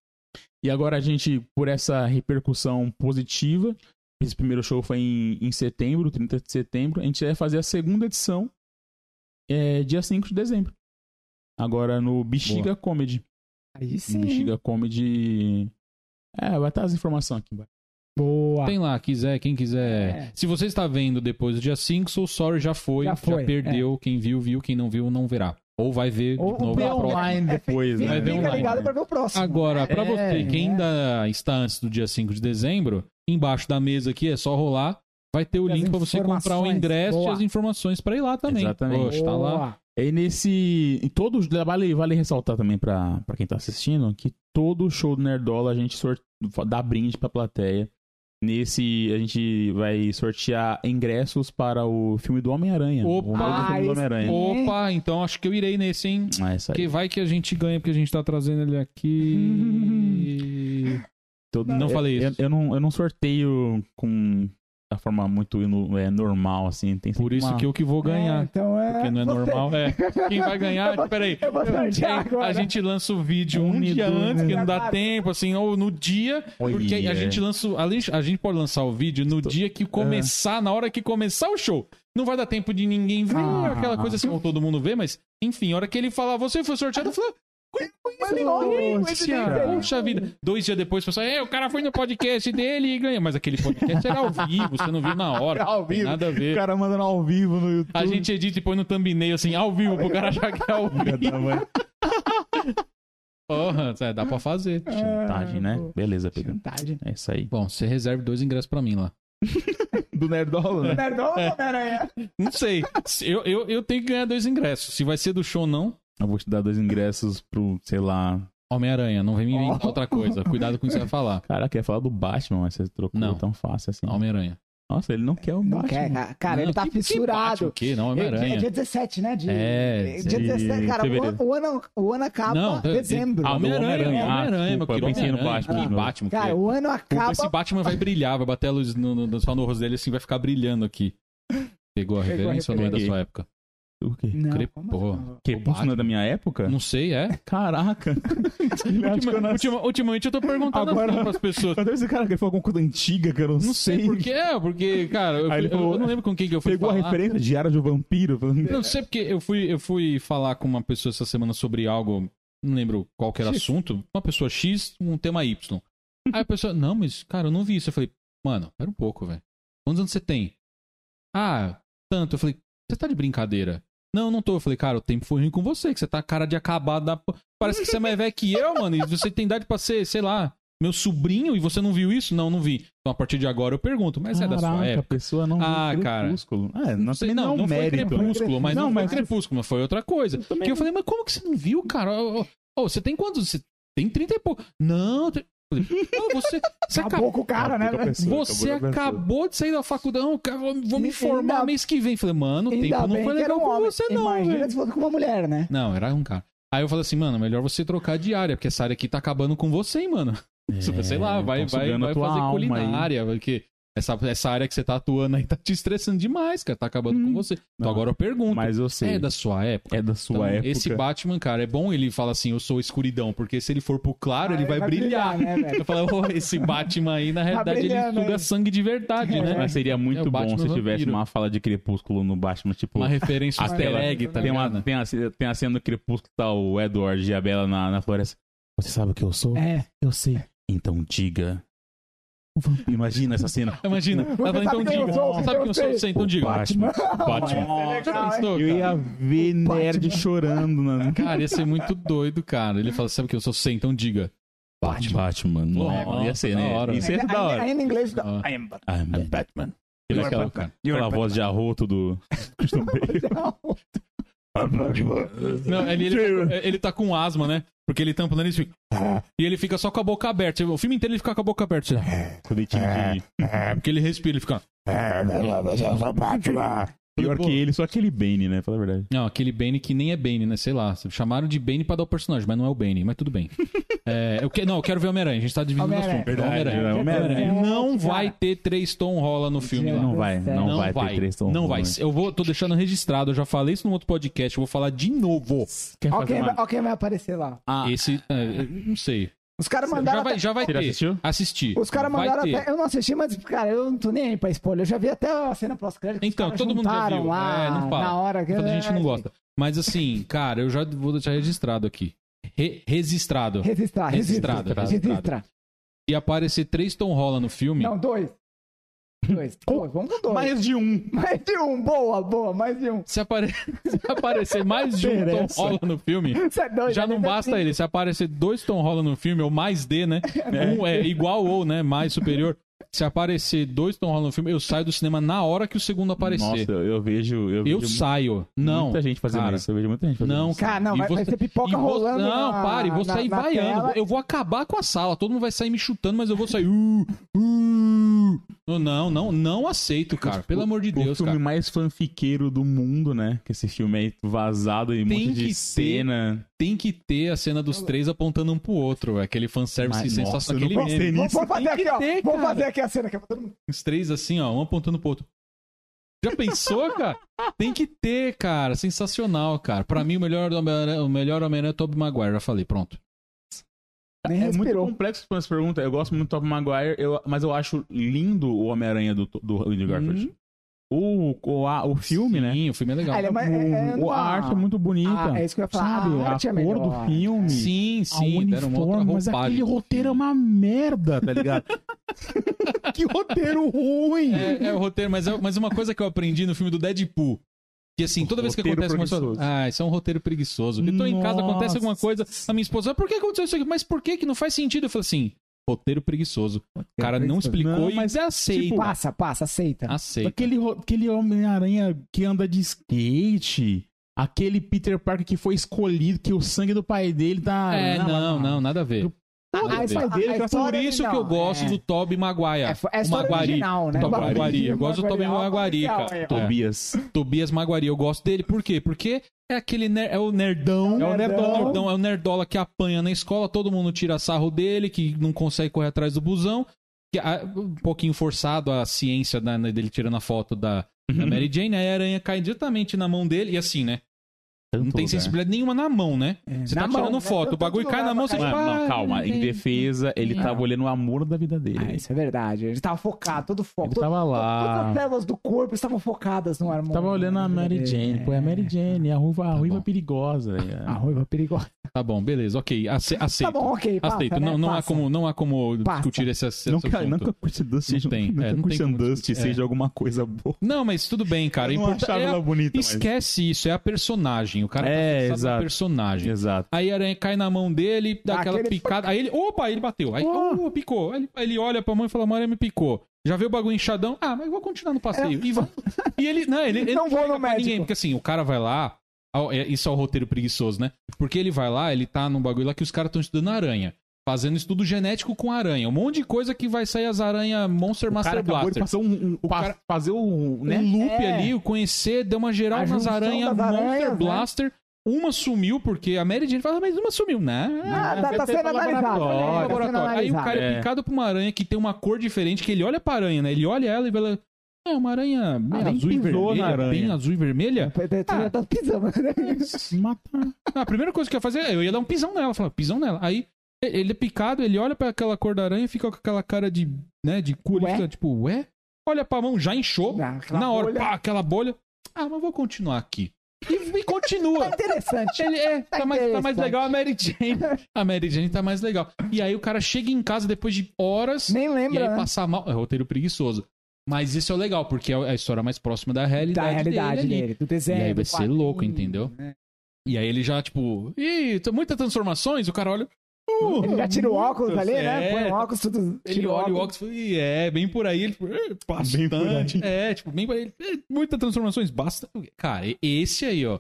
E agora a gente, por essa repercussão positiva, esse primeiro show foi em, em setembro, 30 de setembro, a gente vai fazer a segunda edição é, dia 5 de dezembro. Agora no Bexiga Comedy. Aí sim. Bexiga Comedy. É, vai estar as informações aqui embaixo. Boa. Tem lá, quiser, quem quiser. É. Se você está vendo depois do dia 5, sou sorry, já foi, Já já, foi, perdeu. Quem viu, viu. Quem não viu, não verá. Ou vai ver Ou- de ou novo na próxima. online depois, Fica, Vai ver fica online. ligado pra ver o próximo. Agora, pra É, você que é. ainda está antes do dia 5 de dezembro, embaixo da mesa aqui é só rolar. Vai ter o E link pra você comprar o ingresso Boa. e as informações pra ir lá também. Exatamente. Poxa, tá lá. E nesse. Em todos. Vale, vale ressaltar também pra, pra quem tá assistindo que todo show do Nerdola a gente sort, dá brinde pra plateia. Nesse, a gente vai sortear ingressos para o filme do Homem-Aranha. Opa! Filme do Ah, Homem-Aranha. Opa, então acho que eu irei nesse, hein? Ah, isso aí. Que vai que a gente ganha, porque a gente tá trazendo ele aqui. Todo- Não eu- falei eu, isso. Eu, não, eu não sorteio com da forma muito é, normal, assim. Tem Por isso uma- que eu que vou É, ganhar. então é. Porque não é você- normal. É. Quem vai ganhar, peraí. Eu vou sortear Hein, agora. A gente lança o vídeo um Unido, dia antes, que não dá tempo, assim, ou no dia. Porque Olha. a gente lança. A gente pode lançar o vídeo no dia que começar, na hora que começar o show. Não vai dar tempo de ninguém ver, Ah. aquela coisa assim, ou todo mundo vê, mas, enfim, a hora que ele falar, você foi sorteado, eu falei, Poxa vida. Dois dias depois, o pessoal, é, o cara foi no podcast dele e ganhou. Mas aquele podcast era ao vivo, você não viu na hora. Era ao vivo. Nada a O ver. cara mandando ao vivo no YouTube. A gente edita e põe no thumbnail assim, ao vivo, pro cara achar que é ao vivo. Porra, é, dá pra fazer. Chantagem, né? Beleza, Pedro. Chantagem. É isso aí. Bom, você reserve dois ingressos pra mim lá. Do Nerdola, né? Nerdola ou Homem-Aranha? Não sei. Se- Eu, eu, eu tenho que ganhar dois ingressos. Se vai ser do show ou não, Eu vou te dar dois ingressos pro, sei lá. Homem-Aranha. Não vem me inventar Oh. outra coisa. Cuidado com o que você vai falar. Cara, quer falar do Batman, mas você trocou Não. tão fácil assim. Homem-Aranha. Nossa, ele não quer o Não Batman. quer, cara. Não, ele tá que- que Batman fissurado. O quê? Não, É, é Homem-Aranha. dia 17, né? De... É, dia de 17, cara. O o, ano, o ano acaba Não, de- dezembro. Ah, Homem-Aranha, Homem-Aranha. Ah, Homem-Aranha, meu querido. eu pensei no Homem-Aranha. Batman. Que Batman, Cara, é? o ano acaba. Esse Batman vai brilhar, vai bater a luz no, no, só no rosto dele assim, vai ficar brilhando aqui. Pegou a Pegou referência ou não é da sua época? O quê? Não? Que isso não é da minha época? Não sei, é? Caraca. Eu Ultima- ultima- ultimamente eu tô perguntando Agora- assim pras pessoas. Mas deve ser, cara, que falou alguma coisa antiga que eu não, Não sei por quê, é, porque, cara, eu, fui- eu- falou- eu não lembro com quem que eu fui Pegou a falar. referência de Diário de um Vampiro. falando- Não sei porque eu fui, eu fui falar com uma pessoa essa semana sobre algo, não lembro qual que era o X. assunto, uma pessoa X, um tema Y. Aí a pessoa, não, mas, cara, eu não vi isso. Eu falei, mano, pera um pouco, velho. Quantos anos você tem? Ah, tanto. Eu falei, você tá de brincadeira? Não, não tô. Eu falei, cara, o tempo foi ruim com você, que você tá cara de acabado da... Parece que você é mais velho que eu, mano, e você tem idade pra ser, sei lá, meu sobrinho, e você não viu isso? Não, não vi. Então, a partir de agora eu pergunto, mas é da sua Caraca, a época? pessoa não Ah, viu cara. Crepúsculo. É, não, sei, também não, não, é um foi mérito. crepúsculo, mas não, Não, foi mas- crepúsculo, mas foi outra coisa. Eu Que eu não- falei, mas como que você não viu, cara? Ô, ô, você tem quantos? Você tem 30 e pouco. Não, tem... Eu falei, "Não, você, você acabou. Com o cara, né? Você acabou acabou de sair da faculdade, não, cara, vou, vou me Ainda- formar mês que vem. Falei, mano, o Ainda tempo não foi legal um com homem. você, não, Imagina se fosse com uma mulher, né? Não, era um cara. Aí eu falei assim, mano, melhor você trocar de área, porque essa área aqui tá acabando com você, hein, mano. É, Sei lá, vai, vai, vai fazer alma aí. culinária, porque essa, essa área que você tá atuando aí tá te estressando demais, cara. Tá acabando com você. Então Não. agora eu pergunto. Mas eu sei. É da sua época? É da sua Então, época. Esse Batman, cara, é bom ele fala assim, eu sou escuridão, porque se ele for pro claro, ele vai, brilhar. né, velho? Eu falo, "Oh, esse Batman aí, na realidade, ele brilhando suga aí. sangue de verdade, né? Mas seria muito É bom se tivesse vampiro. uma fala de crepúsculo no Batman, tipo. Uma referência easter egg, tá tem, uma, ligado? tem, a, tem a cena do crepúsculo tá o Edward e a Bella na, na floresta. Você sabe o que eu sou? É. Eu sei. Então diga. Imagina essa cena. Imagina. Ela fala, então quem diga. Você sabe quem eu sou? Você, então diga. Batman. Batman. Já pensou, Eu ia ver nerd chorando. Na... Cara, ia ser muito doido, cara. Ele fala, sabe que eu sou você, então diga. Batman. Batman. Nossa, ia ser, né? hora. Isso ia ser da Ainda, hora. ainda em inglês. I am I'm Batman. Are Aquela, Batman. aquela voz de arroto do Christian Bale. Não, ele, ele, ele tá com asma, né? Porque ele tampa o nariz e fica... E ele fica só com a boca aberta. O filme inteiro ele fica com a boca aberta. Quando ele tinha- Porque ele respira, ele fica... Pior que ele, só aquele Bane, né? Fala a verdade. Não, aquele Bane que nem é Bane, né? Sei lá. Chamaram de Bane pra dar o personagem, mas não é o Bane, mas tudo bem. É, eu que, não, eu quero ver Homem-Aranha. A gente tá dividindo o Homem-Aranha. assunto. Verdade, Homem-Aranha. Homem-Aranha. Não vai ter três Tom Rola no filme lá. Não vai, não, Não vai, vai, ter três Tom não vai. Eu vou, tô deixando registrado, eu já falei isso no outro podcast, eu vou falar de novo. Quer Ó fazer quem, uma- vai, ó quem vai aparecer lá. Ah, Esse, é, não sei. Os caras mandaram. Já vai, já vai ter. assistiu? Assistir. Os caras Vai mandaram ter. até. Eu não assisti, mas, cara, eu não tô nem aí pra spoiler. Eu já vi até a cena pós-crédito. os Então, todo mundo já juntaram viu. Lá, é, não fala. Na hora que. Quando a gente não gosta. Mas assim, cara, eu já vou deixar registrado aqui. Re- registrado. Registrar, registrar. Registrado, Registrar. E aparecer três Tom Rola no filme. Não, dois. Dois. Vamos com dois. mais de um. Mais de um. Boa, boa. Mais de um. Se, apare- se aparecer mais de um Tom. Rola no filme, é já não basta assim. ele. Se aparecer dois Tom Rola no filme, ou mais D, né? Um é igual ou, né? Mais superior. Se aparecer dois Tom Rola no filme, eu saio do cinema na hora que o segundo aparecer. Nossa, eu, eu vejo. Eu, eu vejo saio. Não. Muita gente fazendo cara. isso. Eu vejo muita gente fazendo Não, isso. Cara, não, E vai, vai você- ter pipoca E vo- rolando. Não, na, pare, vou na- sair na vaiando. tela. Eu vou acabar com a sala. Todo mundo vai sair me chutando, mas eu vou sair. Uh, uh. Não, não, não aceito, cara. Pelo amor de o Deus, filme cara. mais fanfiqueiro do mundo, né? Que esse filme aí vazado e um Tem monte que de ter. cena. Tem que ter a cena dos três apontando um pro outro. Aquele fanservice Mas, sensacional. nossa, Aquele meme. Vamos, vamos fazer aqui, que ó. ter, vamos cara. fazer aqui a cena todo mundo. Os três assim, ó, um apontando pro outro. Já pensou, cara? Tem que ter, cara. Sensacional, cara. Pra mim, o melhor Homem-Aranha o melhor Homem-Aranha é Tobey Maguire. Já falei, pronto. Nem É muito respirou. complexo essa pergunta. Eu gosto muito do Tobey Maguire, eu- mas eu acho lindo o Homem-Aranha do, do Andrew Garfield. O, o, a- o filme, né? Sim, o filme é legal. Ah, é mais- é- é O- a arte é muito bonita. Ah, é isso que eu ia falar. Sabe? A A, arte é cor do filme. Sim, a sim. Outra uniforme, mas aquele roteiro é uma merda, tá ligado? que roteiro ruim! É, é o roteiro, mas, é, mas uma coisa que eu aprendi no filme do Deadpool. Que assim, toda vez que Roteiro acontece uma coisa. Ah, isso é um roteiro preguiçoso. Eu tô em casa, acontece alguma coisa, a minha esposa, "Ah, por que aconteceu isso aqui? Mas por que que não faz sentido? Eu falei assim, roteiro preguiçoso. O cara não preguiçoso. explicou Não, e mas é aceita. tipo, Passa, passa, aceita. aceita. Aquele, aquele Homem-Aranha que anda de skate. Aquele Peter Parker que foi escolhido, que o sangue do pai dele tá. É, não, não, nada a ver. Nada a a ver. história- dele, a é Por isso que eu gosto é. do Tobey Maguire. É, é a o Maguari. original, né? Maguari. Eu gosto do Tobey Maguari, oficial, cara. aí, ó. Tobias. Tobias Maguari, eu gosto dele. Por quê? Porque é aquele ner- é o nerdão, É o nerdão. nerdão, é o nerdola que apanha na escola, todo mundo tira sarro dele, que não consegue correr atrás do busão. Que, ah, um pouquinho forçado a ciência da- né, dele tirando a foto da, da Mary Jane, aí a aranha cai diretamente na mão dele, e assim, né? Não tem sensibilidade nenhuma na mão, né? Você Na tá mão, tirando né? foto, o Tanto bagulho cai lugar na mão, você tipo, Não, ah, calma. Em defesa, ele tava olhando o amor da vida dele. Ah, isso é verdade. Ele tava focado, todo foco. Ele todo- tava Todas lá. as células do corpo estavam focadas no harmônio. Tava olhando a Mary Jane. Pô, é a Mary Jane, a ruiva, a Tá ruiva perigosa. é. A ruiva perigosa. Tá bom, beleza, ok, ace- aceito. Tá bom, ok. Passa, aceito. né? não, não, há como, não há como Passa. discutir esse, esse Não, assunto. cara, não que a Christian Dust seja, tem, não é, que a não tem como Dust seja alguma coisa boa. Não, mas tudo bem, cara. Eu não Importa- achava é a- ela bonita, mas... Esquece isso, é a personagem. O cara É, tá fixado na exato. personagem. Exato. Aí a aranha cai na mão dele, dá Ah, aquela picada. Aí ele, opa, ele bateu. Aí, Oh. oh, picou. Aí ele, aí ele olha pra mão e fala, a aranha me picou. Já vê o bagulho inchadão. Ah, mas eu vou continuar no passeio. E, vai. e ele, não, ele, ele Não vou chega no médico. ninguém, porque assim, o cara vai lá. é- Isso é o roteiro preguiçoso, né? Porque ele vai lá, ele tá num bagulho lá que os caras estão estudando aranha. Fazendo estudo genético com aranha. Um monte de coisa que vai sair as aranhas Monster O cara Master de Blaster. passar um, um- O cara- fazer o, né? Um loop É. ali, o conhecer, deu uma geral nas aranhas Monster aranhas, né? Blaster. Uma sumiu porque a Mary Jane fala, "Ah, mas uma sumiu, né? Ah, tá, tá sendo analisado. laboratório. né? Tá sendo laboratório. Aí o cara é É. picado por uma aranha que tem uma cor diferente, que ele olha pra aranha, né? Ele olha ela e fala. É uma aranha meio Ah, nem azul e vermelha, aranha. bem azul e vermelha. Já tá pisando. Mata. A primeira coisa que eu ia fazer, eu ia dar um pisão nela, falar, pisão nela. Aí ele é picado, ele olha pra aquela cor da aranha e fica com aquela cara de, né, de cu, Ué? fica tipo, ué? Olha pra mão, já inchou. Ah, na hora, bolha. pá, aquela bolha. Ah, mas vou continuar aqui. E, e continua. Tá interessante. Ele é, tá, mais, tá mais legal a Mary Jane. A Mary Jane tá mais legal. E aí o cara chega em casa depois de horas Nem e aí lembra, né? passar mal. É roteiro preguiçoso. Mas isso é o legal, porque é a história mais próxima da realidade, Da realidade dele. dele, do desenho. E aí vai ser louco, entendeu? né? E aí ele já, tipo, ih, muitas transformações, o cara olha. "Uh, Ele já tira o óculos muitas." ali, né? É, Põe o óculos, tudo. Ele tira olha o óculos e fala, "Ih, é, bem por aí. Ele, tipo, "É, bastante. por aí. É, tipo, bem por aí. É, muitas transformações, basta. Cara, esse aí, ó.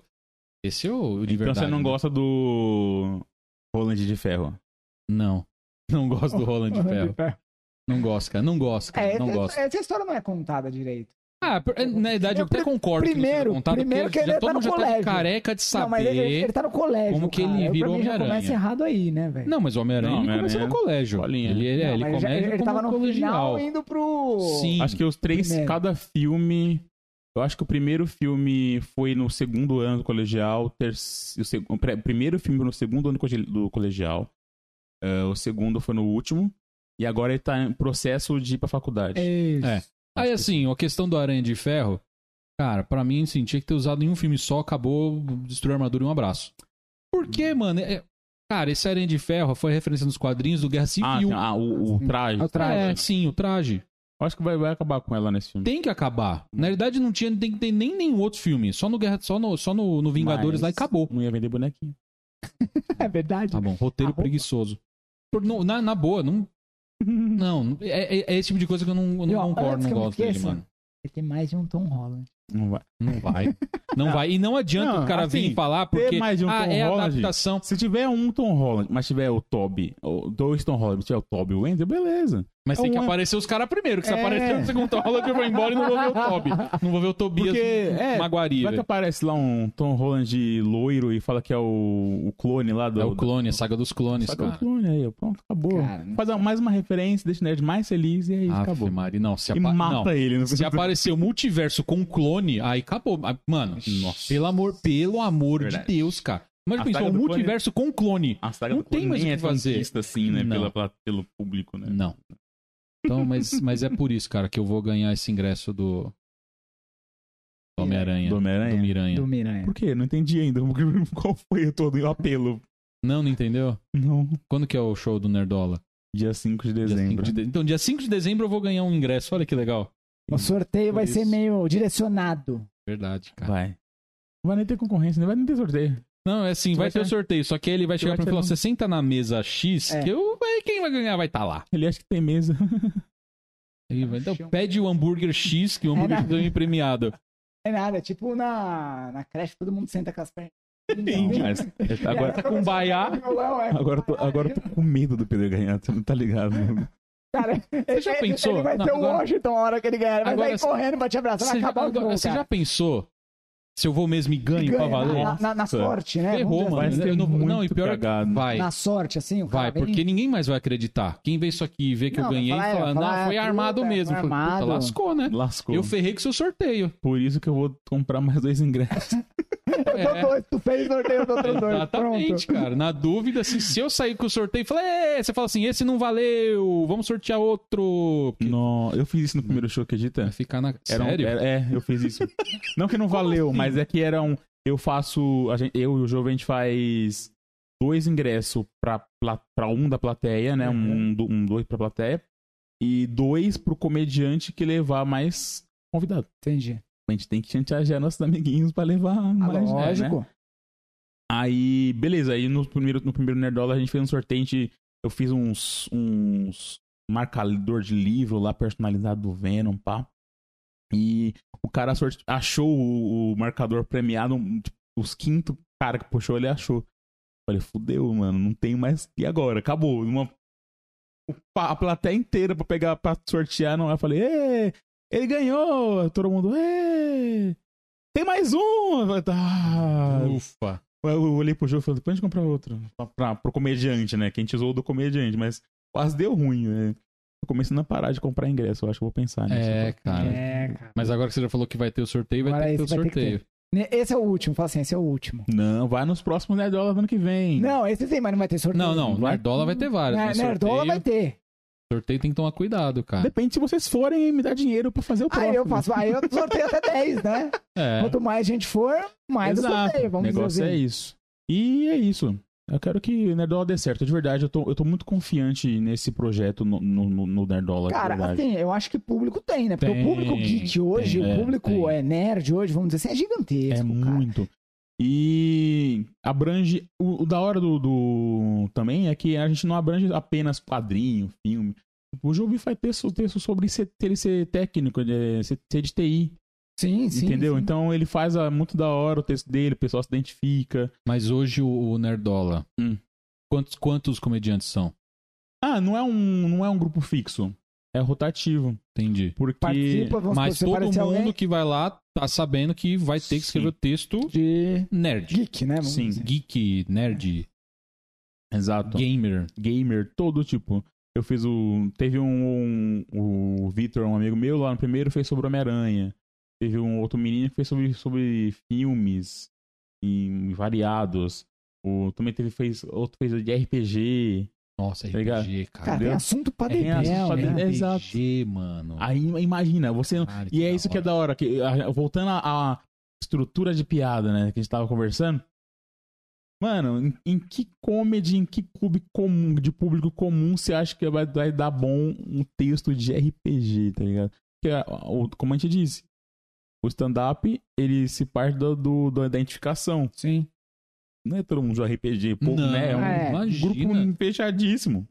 Esse é o de Então verdade. você não né? gosta do Roland de Ferro? Não. Não gosto do Roland de Ferro. Não gosto, cara. Não gosto, cara. É, não essa, gosto. essa história não é contada direito. Ah, é, na verdade, eu até Pri- concordo primeiro- que contado, primeiro que ele já, tá todo no mundo já tá colégio. careca de saber. Não, mas ele, ele tá no colégio. como que ele cara. Eu, virou Homem-Aranha. começa errado aí, né, velho? Não, mas o Homem-Aranha Não, ele começa no Homem-Aranha colégio. escolinha. Ele, ele, é, Não, ele já- ele como tava no colegial. final indo pro. Sim. Acho que os três, Primeiro. cada filme. Eu acho que o primeiro filme foi no segundo ano do colegial. ter- o, seg- o primeiro filme foi no segundo ano do colegial. eh, o segundo foi no último. E agora ele tá em processo de ir pra faculdade. Isso. É. Aí, assim, a questão do Aranha de Ferro, cara, pra mim, assim, tinha que ter usado em um filme só, acabou, destruiu a armadura e um abraço. Por quê, mano? É- Cara, esse Aranha de Ferro foi referência nos quadrinhos do Guerra Ah, Civil. tem- ah, o, o traje. O traje. É, sim, o traje. Acho que vai, vai acabar com ela nesse filme. Tem que acabar. Na verdade, não tinha tem que ter nem nenhum outro filme. Só no Guerra, só no, só no, no Vingadores Mas lá e acabou. Não ia vender bonequinho. É verdade. Tá bom, roteiro preguiçoso. Por- não, na, na boa, não. Não, é, é- é esse tipo de coisa que eu não, eu não ó, concordo, não gosto dele, esqueça, mano. Ele tem mais de um Tom Holland. Não vai. Não vai. Não vai. E não adianta Não, o cara vir assim, falar ter porque mais de um ah, Tom é Holland, adaptação. Se tiver um Tom Holland, mas tiver o Toby, ou dois Tom Holland, tiver o Toby e o Wendell, beleza. Mas tem É que um- aparecer os caras primeiro. Que se É. aparecer o segundo Holland, eu vou embora e não vou ver o Toby. Não vou ver o Tobias Porque, é, Maguari. Vai que aparece lá um Tom Holland loiro e fala que é o, o clone lá do. É o clone, a saga dos clones, Saca o cara. clone aí, pronto, acabou. Cara, não Faz mais uma referência, deixa o nerd mais feliz e aí Ave acabou. Maria, não, se E apa... mata não. ele. No... Se aparecer o multiverso com clone, aí acabou. Ah, Mano, Nossa. pelo amor, pelo amor Verdade. de Deus, cara. Mas A pensou, saga um do clone- multiverso com clone. A saga Não do clone tem mais nem o é que fazer. tão vista assim, né? Não. Pela, pela- pelo público, né? Não. Então, mas, mas é por isso, cara, que eu vou ganhar esse ingresso do. do Homem-Aranha. Do Homem-Aranha? Do Miranha. Do Miranha. Por quê? Não entendi ainda. Qual foi todo o apelo? Não, não entendeu? Não. Quando que é o show do Nerdola? Dia 5 de Dia dezembro. 5 de de- Então, dia 5 de dezembro eu vou ganhar um ingresso. Olha que legal. O sorteio Por vai isso. ser meio direcionado. Verdade, cara. Vai. Não vai nem ter concorrência, não vai nem ter sorteio. Não, é assim, vai vai ter o ter- sorteio. Só que ele vai chegar vai pra mim e ter falar: você senta na mesa X, É. que eu. aí Quem vai ganhar vai estar lá. Ele acha que tem mesa. Aí vai- Então, pede o hambúrguer X, que o hambúrguer É, X é premiado. É nada, é tipo na, na creche, todo mundo senta com as pernas. Mas, agora, Tá com um baiá. agora, eu tô, agora eu tô com medo do Pedro ganhar, você não tá ligado? Cara, você já pensou? Ele vai Não, ser o agora- Washington a hora que ele ganhar. Ele vai Agora, sair correndo pra te abraçar, vai já, acabar o jogo, você já pensou se eu vou mesmo e ganho Ganha, pra valer? Na, na, na sorte, né? Ferrou, mano. assim. Vai ser Eu não- não, e pior é. Vai. Na sorte, assim, o cara Vai, vem- porque ninguém mais vai acreditar. Quem vê isso aqui e vê que Não, eu ganhei, vai falar, fala, falar, não, foi é, armado puta, mesmo. foi Falei, puta, armado. lascou, né? Lascou. Eu ferrei com o seu sorteio. Por isso que eu vou comprar mais dois ingressos. Eu dou É. dois, tu fez sorteio, eu dou outros dois. Exatamente, Pronto. cara. Na dúvida, assim, se eu sair com o sorteio, falei, "É", você fala assim, esse não valeu, vamos sortear outro. Porque Não, eu fiz isso no primeiro show, acredita? Vai ficar na. Era um- Sério? era- é, eu fiz isso. Não que não valeu, assim? mas é que era um. Eu faço. a gente- eu e o Jovem a gente faz dois ingressos pra, pra um da plateia, né? Um, Uhum. um, um dois pra plateia. E dois pro comediante que levar mais convidado. Entendi. A gente tem que chantagear nossos amiguinhos pra levar Ah, mais. né? lógico. Aí, beleza. Aí no primeiro, no primeiro Nerdola a gente fez um sorteio. gente- eu fiz uns, uns marcador de livro lá personalizado do Venom, pá. E o cara sorte- achou o, marcador premiado, tipo, os quinto cara que puxou, ele achou. Falei, fudeu, mano, não tem mais. E agora? Acabou. Uma, a plateia inteira pra pegar, pra sortear, não. Eu falei, Ê, ele ganhou! Todo mundo, Ê, tem mais um! "Ah, Ufa. Eu olhei pro jogo e falei, depois a gente compra outro. Pra, pra, pro comediante, né? Que a gente usou o do comediante, mas quase deu ruim, né? Tô começando a parar de comprar ingresso, eu acho que vou pensar nisso. É, cara. É, cara. Mas agora que você já falou que vai ter o sorteio, vai Agora ter que ter o vai ter que sorteio. Ne- Esse é o último, fala assim, esse é o último. Não, vai nos próximos Nerdola do ano que vem. Não, esse tem, mas não vai ter sorteio. Não, não. Vai- Nerdola vai ter vários. Nerdola sorteio, vai ter. Sorteio tem que tomar cuidado, cara. Depende se vocês forem me dar dinheiro pra fazer o próximo. Aí eu faço, aí eu sorteio até 10, né? É. Quanto mais gente for, mais eu Exato. sorteio, O vamos negócio dizer é assim. isso. E é isso. Eu quero que o Nerdola dê certo. De verdade, eu tô, eu tô muito confiante nesse projeto no, no, no- Nerdola. Cara, assim, eu acho que público tem, né? Porque Tem, o público geek hoje, tem, o público tem. é nerd hoje, vamos dizer assim, é gigantesco, É cara. muito. E abrange. O, o da hora do, do- Também é que a gente não abrange apenas quadrinho, filme. O Jovi vai ter texto, texto sobre ser, ele ser técnico, de, ser, ser de TI. Sim, sim. entendeu? sim. Então ele faz ah, muito da hora o texto dele, o pessoal se identifica. Mas hoje o, o Nerdola, Hum. quantos, quantos comediantes são? Ah, não é um, não é um grupo fixo. É rotativo. Entendi. Porque. Participa, vamos Mas todo mundo alguém que vai lá tá sabendo que vai ter que escrever o texto de nerd. geek, né? Vamos Sim. dizer. Geek, nerd, Exato. gamer. gamer, todo tipo. Eu fiz o. Teve um. um o Vitor, um amigo meu, lá no primeiro fez sobre Homem-Aranha. Teve um outro menino que fez sobre, sobre filmes e variados. O, também teve, fez, outro fez de RPG. Nossa, Tá? RPG, cara. Cara, tem assunto pra Tem dedéu, assunto pra né? dedéu. Exato. RPG, mano. Aí imagina, você. Caralho, E é isso que é hora. da hora. Que, a- voltando à à estrutura de piada, né? Que a gente tava conversando. Mano, em, em que comedy, em que clube comum, de público comum você acha que vai, vai dar bom um texto de RPG, tá ligado? Porque, o- como a gente disse, o stand-up, ele se parte do, do- da identificação. Sim. Não é todo mundo joga RPG, pô, Não, né? É um é, imagina. grupo fechadíssimo.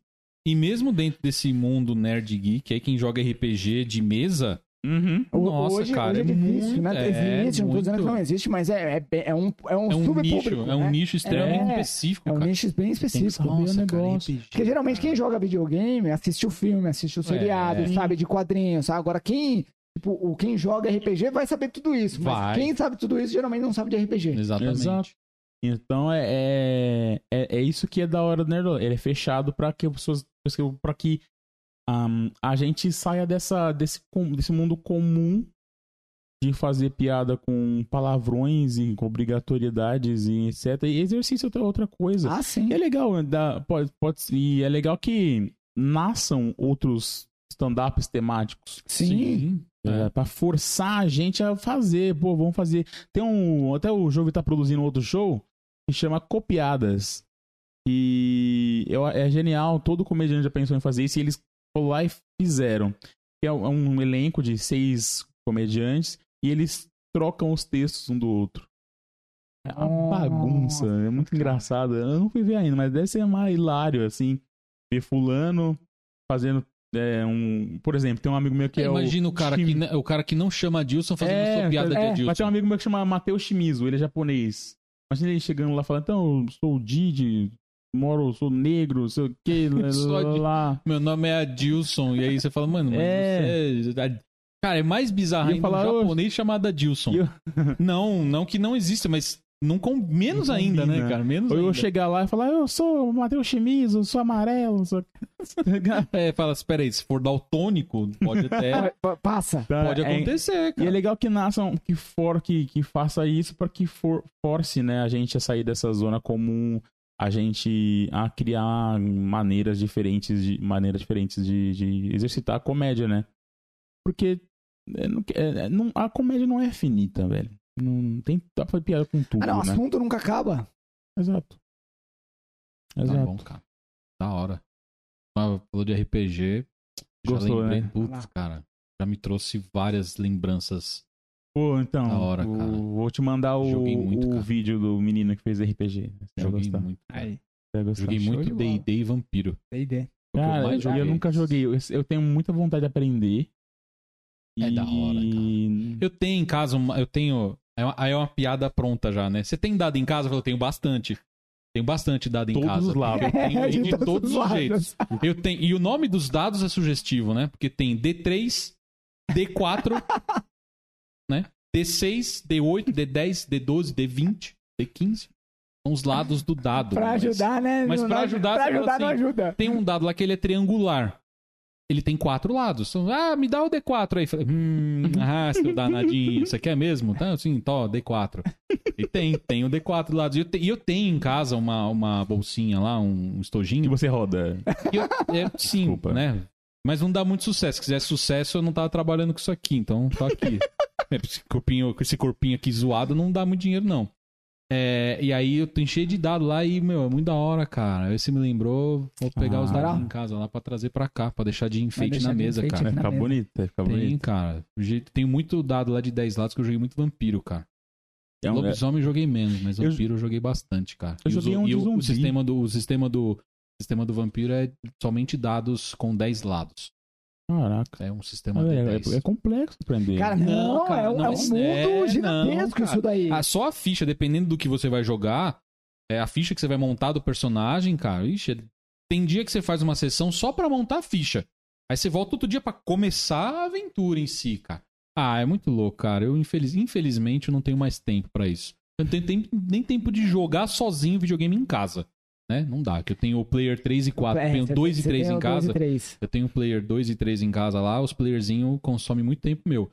E mesmo dentro desse mundo nerd geek, aí quem joga RPG de mesa, Uhum. O- Nossa, hoje, cara, hoje é é difícil, muito- né? é, existe, não tô dizendo que não existe, mas é, é, é um, é um é um nicho, é um né? nicho extremamente É, específico, É um cara. nicho bem específico. Nossa, cara, negócio. RPG, Porque geralmente quem cara. joga videogame assiste o filme, assiste o seriado, É. sabe, de quadrinhos. sabe? Agora quem, tipo, o, quem joga RPG vai saber tudo isso. Mas Vai. quem sabe tudo isso geralmente não sabe de RPG. Exatamente. Exato. Então é, é, é, é isso que é da hora do Nerdola. Ele é fechado pra que as pessoas. para que ahm, a gente saia dessa, desse, desse mundo comum de fazer piada com palavrões e com obrigatoriedades e etc. E exercício é outra- coisa. Ah, sim. E é legal, dá, pode, pode, e é legal que nasçam outros stand-ups temáticos. Sim. É, pra forçar a gente a fazer. Pô, vamos fazer. Tem um. Até o Jovi tá produzindo outro show que chama Copiadas. E eu- é genial. Todo comediante já pensou em fazer isso e eles foram lá e fizeram. Que é um, é um elenco de seis comediantes e eles trocam os textos um do outro. É uma bagunça. É muito engraçado. Eu não fui ver ainda, mas deve ser mais hilário, assim. Ver Fulano fazendo. é, um, por exemplo, tem um amigo meu que é, o. Imagina o cara, que, o cara que não chama Dilson fazendo É, sua piada é, de Mas tem um Dilson. amigo meu que chama Matheus Shimizu, ele é japonês. Imagina ele chegando lá falando, então, eu sou o Didi, moro, sou negro, sei o que, lá. Meu nome é Adilson. E aí você fala, mano, mas É. você é... Cara, é mais bizarro eu ainda falar, um "Ô, japonês chamado Adilson. eu- Não, não que não exista, mas não com... menos Não ainda, né, cara? Menos Ou eu ainda. chegar lá e falar, eu sou o Matheus Shimizu, sou amarelo, sou... É, fala, espera aí, se for daltônico, pode até... Passa. pode É- acontecer, E é cara. legal que nasçam, que for, que, que faça isso para que for, force, né, a gente a sair dessa zona comum, a gente a criar maneiras diferentes de maneiras diferentes de, de exercitar a comédia, né? Porque é, não- é, não- a comédia não é finita, velho. Não tem dá pra piada com tudo, Ah, não, o né? assunto nunca acaba. Exato. Tá Exato. bom, cara. Da hora. Ah, falou de RPG. Já Gostou, lembrei, né? putz, cara. Já me trouxe várias lembranças. Pô, então, Da hora, o- cara. vou te mandar o, muito, o cara. vídeo do menino que fez RPG. Você Joguei muito. cara. Aí. Joguei Show muito. D&D e Vampiro. D&D. Eu Cara, eu, eu joguei. nunca joguei. Eu, eu tenho muita vontade de aprender. É da hora, E- Eu tenho em casa, uma, eu tenho... é uma- Aí é uma piada pronta já, né? Você tem dado em casa? Eu tenho bastante. Tenho bastante dado em Todos casa. os lados. Eu tenho de de todos todos os os lados. jeitos. Eu tenho, e o nome dos dados é sugestivo, né? Porque tem D3, D4, né? D6, D8, D10, D12, D20, D15. São os lados do dado. Pra mas ajudar, né? mas Não- pra não- ajudar, Pra você fala ajudar não assim, ajuda. Tem um dado lá que ele é triangular. Ele tem quatro lados. Ah, me dá o D4 aí. Falei, hum, ah, seu danadinho. Você quer mesmo? Tá, assim, tó, D4. E tem, tem o D4 lá. E eu, te- e eu tenho em casa uma, uma bolsinha lá, um E estojinho. você roda. E eu- é, sim, Desculpa. né? Mas não dá muito sucesso. Se quisesse sucesso, eu não tava trabalhando com isso aqui. Então, tô aqui. É, esse, corpinho, esse corpinho aqui zoado não dá muito dinheiro, não. É, e aí eu tô cheio de dado lá e, meu, é muito da hora, cara. Aí você me lembrou, vou pegar os Ah. dados em casa lá pra trazer pra cá, pra deixar de enfeite deixar na de mesa, enfeite cara. Vai ficar mesa. bonito, vai ficar Tem, bonito. cara. O jeito- Tem muito dado lá de 10 lados que eu joguei muito vampiro, cara. É um- Lobisomem eu joguei menos, mas Eu- vampiro eu joguei bastante, cara. Eu E joguei o, um e de o- o zumbi. sistema do o sistema do o sistema do vampiro é somente dados com 10 lados. Caraca. É um sistema de É, 10. é, é complexo aprender. Cara, Não, não, cara, é, um- não, é um mundo é, gigantesco não, isso daí. Ah, só a ficha, dependendo do que você vai jogar, é a ficha que você vai montar do personagem, cara. Ixi, é- tem dia que você faz uma sessão só pra montar a ficha. Aí você volta outro dia pra começar a aventura em si, cara. Ah, é muito louco, cara. Eu, infeliz... infelizmente, eu não tenho mais tempo pra isso. Eu não tenho tempo- nem tempo de jogar sozinho videogame em casa. Né? Não dá, que eu tenho o player 3 e 4, É, eu tenho você 2 tem- e você 3 tem em casa. Eu tenho o player 2 e 3 em casa lá, os playerzinhos consomem muito tempo meu.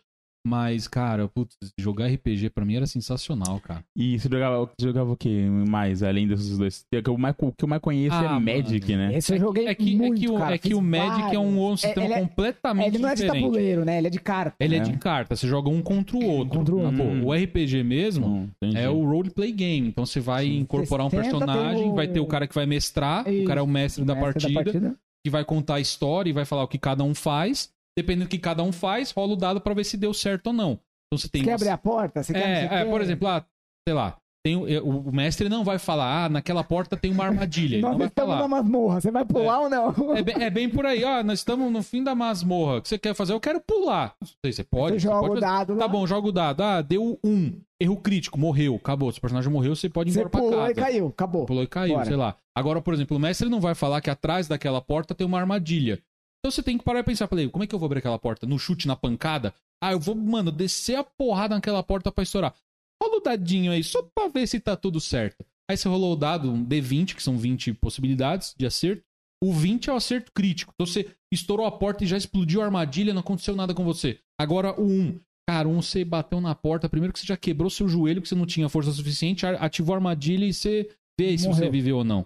Mas, cara, putz, jogar RPG pra mim era sensacional, cara. E você jogava, você jogava o que mais, além desses dois? O que eu mais, o que eu mais conheço Ah, é mano. Magic, né? Esse eu joguei É que, muito, é que, o, cara. é que o Magic é um, um vários. sistema ele é- completamente Ele não é de diferente. tabuleiro, né? Ele é de carta. Ele é. É. de carta, você joga um contra o outro. Contra o outro. O RPG mesmo entendi. é o roleplay game. Então você vai Sim. incorporar um personagem, ter o- vai ter o cara que vai mestrar, o Isso, cara é o mestre, da, Mestre partida, que vai contar a história e vai falar o que cada um faz. Dependendo do que cada um faz, rola o dado pra ver se deu certo ou não. Então você tem quer abrir a porta? Você quer É, o é, quê? por exemplo, lá, sei lá, tem, o- mestre não vai falar, ah, naquela porta tem uma armadilha. Nós não estamos falar. na masmorra. Você vai pular ou não? É bem, é bem por aí, ó, nós estamos no fim da masmorra. O que você quer fazer? Eu quero pular. Não sei, você pode? Você você joga pode o dado lá. Tá bom, joga o dado. Ah, deu um. Erro crítico, morreu, acabou. Se o personagem morreu, você pode ir Você embora pra pulou casa. e caiu. Acabou. Pulou e caiu, Bora. sei lá. Agora, por exemplo, o mestre não vai falar que atrás daquela porta tem uma armadilha. Então você tem que parar e pensar, falei, como é que eu vou abrir aquela porta? No chute, na pancada? Ah, eu vou, mano, descer a porrada naquela porta pra estourar. Rola o dadinho aí, só pra ver se tá tudo certo. Aí você rolou o dado, um D20, que são 20 possibilidades de acerto. O 20 é o acerto crítico. Então você estourou a porta e já explodiu a armadilha, não aconteceu nada com você. Agora o 1. Cara, um você bateu na porta, primeiro que você já quebrou seu joelho, que você não tinha força suficiente, ativou a armadilha e você vê aí se você viveu ou não.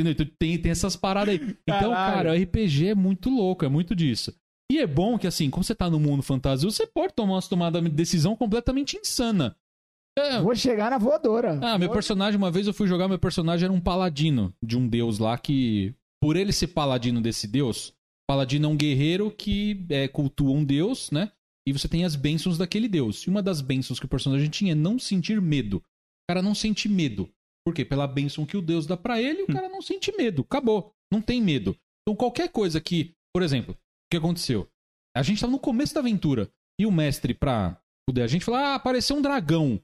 Entendeu? Então, Tem, tem essas paradas aí. Então, Caralho. cara, o RPG é muito louco, é muito disso. E é bom que, assim, como você tá no mundo fantasioso, você pode tomar uma tomada de decisão completamente insana. É, Vou chegar na voadora. ah, meu Vou- personagem, uma vez eu fui jogar, meu personagem era um paladino de um deus lá que, por ele ser paladino desse deus, paladino é um guerreiro que é, cultua um deus, né? E você tem as bênçãos daquele deus. E uma das bênçãos que o personagem tinha é não sentir medo. O cara não sente medo. Por quê? Pela bênção que o deus dá pra ele, o cara não sente medo. Acabou. Não tem medo. Então qualquer coisa que, por exemplo, o que aconteceu? A gente tava no começo da aventura. E o mestre, pra poder a gente, falou: ah, apareceu um dragão.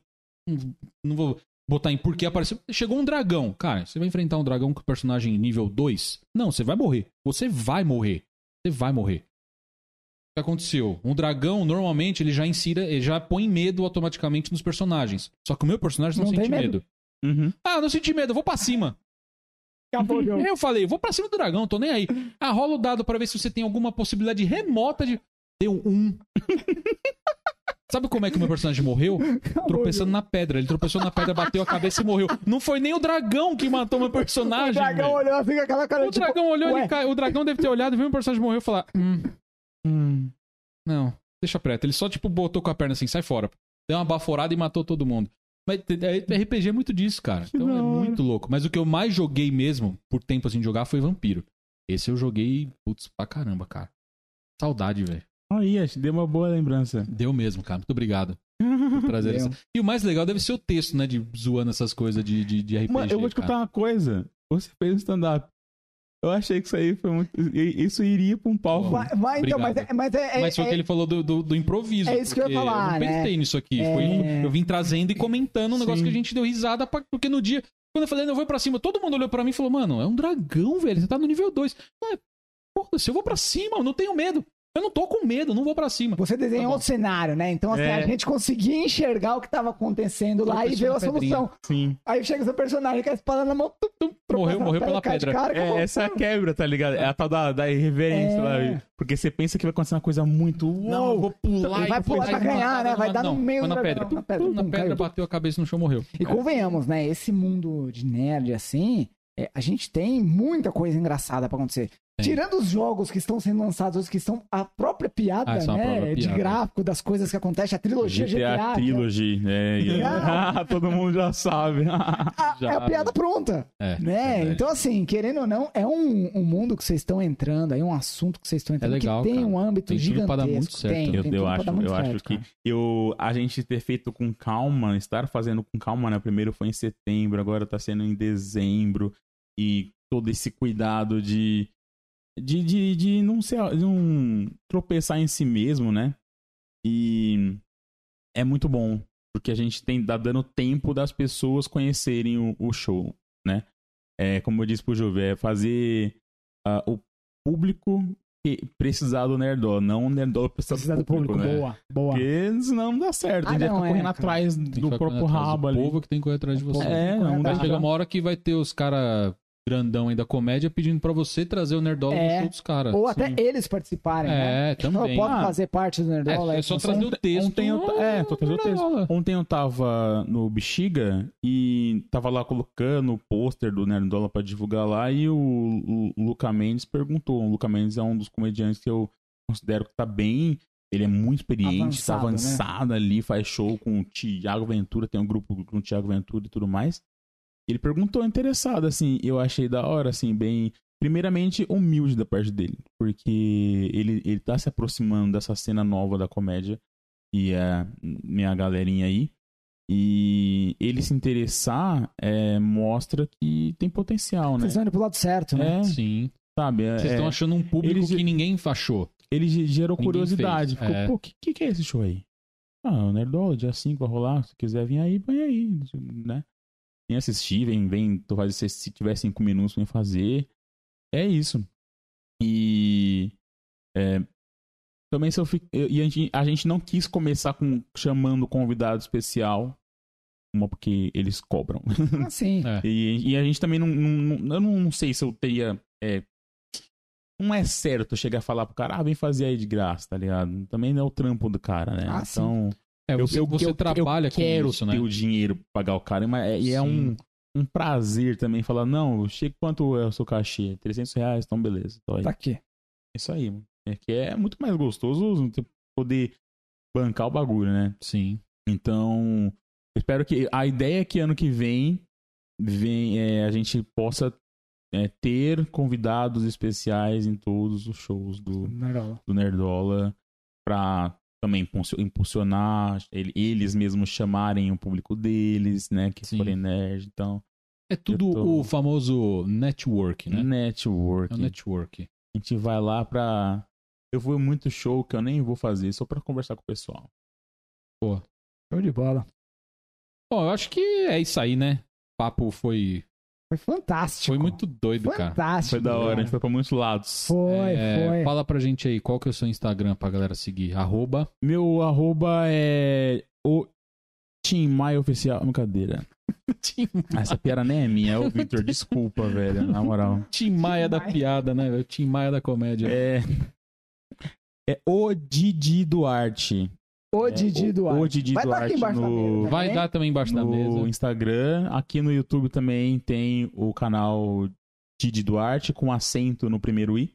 Hum, Não vou botar em porquê apareceu. Chegou um dragão. Cara, você vai enfrentar um dragão com personagem nível 2? Não, você vai morrer. Você vai morrer. Você vai morrer. O que aconteceu? Um dragão, normalmente, ele já insira, ele já põe medo automaticamente nos personagens. Só que o meu personagem não, Não sente medo. medo. Uhum. Ah, não senti medo, eu vou pra cima. Acabou o jogo. Eu falei, vou pra cima do dragão, tô nem aí. Ah, rola o dado pra ver se você tem alguma possibilidade remota de. Deu um. Sabe como é que o meu personagem morreu? Tropeçando na pedra. Ele tropeçou na pedra, bateu a cabeça e morreu. Não foi nem o dragão que matou meu O personagem. dragão velho. olhou assim com aquela cara O tipo, dragão olhou, ué. ele cai- o dragão deve ter olhado, viu meu personagem morreu e falar: Hum, hum, não, deixa preto. Ele só, tipo, botou com a perna assim, sai fora. Deu uma baforada e matou todo mundo. Mas é- RPG é muito disso, cara. Então é muito louco. Mas o que eu mais joguei mesmo, por tempo assim de jogar, foi Vampiro. Esse eu joguei, putz, pra caramba, cara. Saudade, velho. Aí, acho deu uma boa lembrança. Deu mesmo, cara. Muito obrigado Deu. essa. E o mais legal deve ser o texto, né? De zoando essas coisas de, de, de RPG. Mano, eu vou te contar uma coisa. Você fez um stand-up. Eu achei que isso aí foi muito. Isso iria pra um palco. Vai, vai, então, mas é, mas é, é- Mas foi o é- que ele falou do, do, do improviso. É isso que eu ia falar, não né? pensei nisso aqui. É. Foi- eu vim trazendo e comentando um negócio Sim. que a gente deu risada, pra- porque no dia. Quando eu falei, não, eu vou pra cima, todo mundo olhou pra mim e falou, mano, é um dragão, velho. Você tá no nível 2. Não, é, Foda-se, eu vou pra cima, eu não tenho medo. Eu não tô com medo, não vou pra cima. Você desenhou Tá cenário, né? Então, assim, É. a gente conseguia enxergar o que tava acontecendo lá e ver a na solução. Sim. Aí chega seu personagem com a espada na mão, tum, tum, Morreu, na morreu pela pedra. cara. É, essa é a quebra, tá ligado? É a tal da, da irreverência É. lá. Porque você pensa que vai acontecer uma coisa muito. Não, eu vou pular. Ele vai e vou pular pra ganhar, né? Vai não, dar no não, meio foi do na dragão, pedra. na pedra, Na pedra, caiu. bateu a cabeça no chão, morreu. E convenhamos, né? Esse mundo de nerd, assim, é, a gente tem muita coisa engraçada pra acontecer. Tirando os jogos que estão sendo lançados, os que estão a própria piada, Ah, são né? própria de piada. gráfico, das coisas que acontecem, a trilogia GTA, GTA. que é- Trilogy. É, e- Ah. todo mundo já sabe. a- Já- é a piada pronta. É, né? verdade. Então, assim, querendo ou não, é um, um mundo que vocês estão entrando, aí um assunto que vocês estão entrando legal, que tem cara. um âmbito Tem tudo gigantesco. pra dar muito certo. Tem, Eu, tem eu tudo pra acho, dar muito eu acho certo, que cara. eu, a gente ter feito com calma, estar fazendo com calma, né? Primeiro foi em setembro, agora tá sendo em dezembro. E todo esse cuidado de. De, de, de não ser. de não tropeçar em si mesmo, né? E é muito bom. Porque a gente tem tá dando tempo das pessoas conhecerem o, o show, né? É, como eu disse pro Juve, é fazer ah, o público precisar do Nerdola, não o Nerdola precisar Precisa do do público. né? Boa, boa. Porque senão não dá certo. Ah, a gente vai não, ficar é, correndo cara. atrás Tem do próprio atrás rabo ali. povo que tem que correr atrás de você. É, não Vai dá. chegar uma hora que vai ter os caras grandão aí da comédia pedindo pra você trazer o Nerdola É. no show dos caras. Ou até Sim. eles participarem, né? É, também. Pode Ah, fazer parte do Nerdola. É, é só trazer o texto. Ontem eu, é, tô trazendo o texto. Ontem eu tava no Bexiga e tava lá colocando o pôster do Nerdola pra divulgar lá e o, o Luca Mendes perguntou. O Luca Mendes é um dos comediantes que eu considero que tá bem. Ele é muito experiente, tá Avançado, né? avançado ali, faz show com o Thiago Ventura, tem um grupo com o Thiago Ventura e tudo mais. Ele perguntou interessado, assim, eu achei da hora, assim, bem. Primeiramente, humilde da parte dele, porque ele, ele tá se aproximando dessa cena nova da comédia, e é minha galerinha aí. E ele se interessar é, mostra que tem potencial, né? Vocês estão indo pro lado certo, né? É, Sim. sabe? É, Vocês estão achando um público eles- que ninguém achou. ele ge- gerou Ninguém curiosidade. fez, Ficou, é. pô, o que, que, que é esse show aí? Ah, o Nerdola, dia 5 vai rolar. Se quiser vir aí, vem aí, né? Vem assistir, vem, vem, tu faz, se, se tiver 5 minutos, vem fazer. É isso. E. é, também se eu fico. E a gente, a gente não quis começar com chamando convidado especial. Uma porque eles cobram. Ah, sim. É. E, e a gente também não, não- não- Eu não sei se eu teria. é, não é certo chegar a falar pro cara, ah, vem fazer aí de graça, tá ligado? Também não é o trampo do cara, né? Ah, sim. É, você, você trabalha eu quero com isso, ter né? o dinheiro pra pagar o cara, mas é, e é um, um prazer também falar, não, chega quanto é o seu cachê? 300 reais, então beleza. Aí. Tá aqui. É isso aí, mano. É que é muito mais gostoso poder bancar o bagulho, né? Sim. Então, eu espero que a ideia é que ano que vem, vem é, a gente possa é, ter convidados especiais em todos os shows do, Nerdola. do Nerdola pra também impulsio- impulsionar ele- eles mesmos chamarem o público deles, né, que Sim. forem nerd, então É tudo tô- o famoso network, né? network. É o network. A gente vai lá pra eu vou muito show que eu nem vou fazer só pra conversar com o pessoal. Show de bola. Bom, eu acho que é isso aí, né? O papo foi, Foi fantástico. foi muito doido, cara. fantástico. Foi da hora, a gente foi pra muitos lados. Foi, É, foi. Fala pra gente aí, qual que é o seu Instagram pra galera seguir? Arroba. Meu arroba é o Tim Maia Oficial. Brincadeira. Essa piada nem é minha, é o Victor. Desculpa, velho. Na moral. Tim Maia da piada, né? velho? Tim Maia da comédia. É. É o Didi Duarte. O Didi o- Duarte. o Didi Vai Duarte aqui embaixo da no- mesa. Vai dar também embaixo da no mesa. Instagram. Aqui no YouTube também tem o canal Didi Duarte com acento no primeiro I.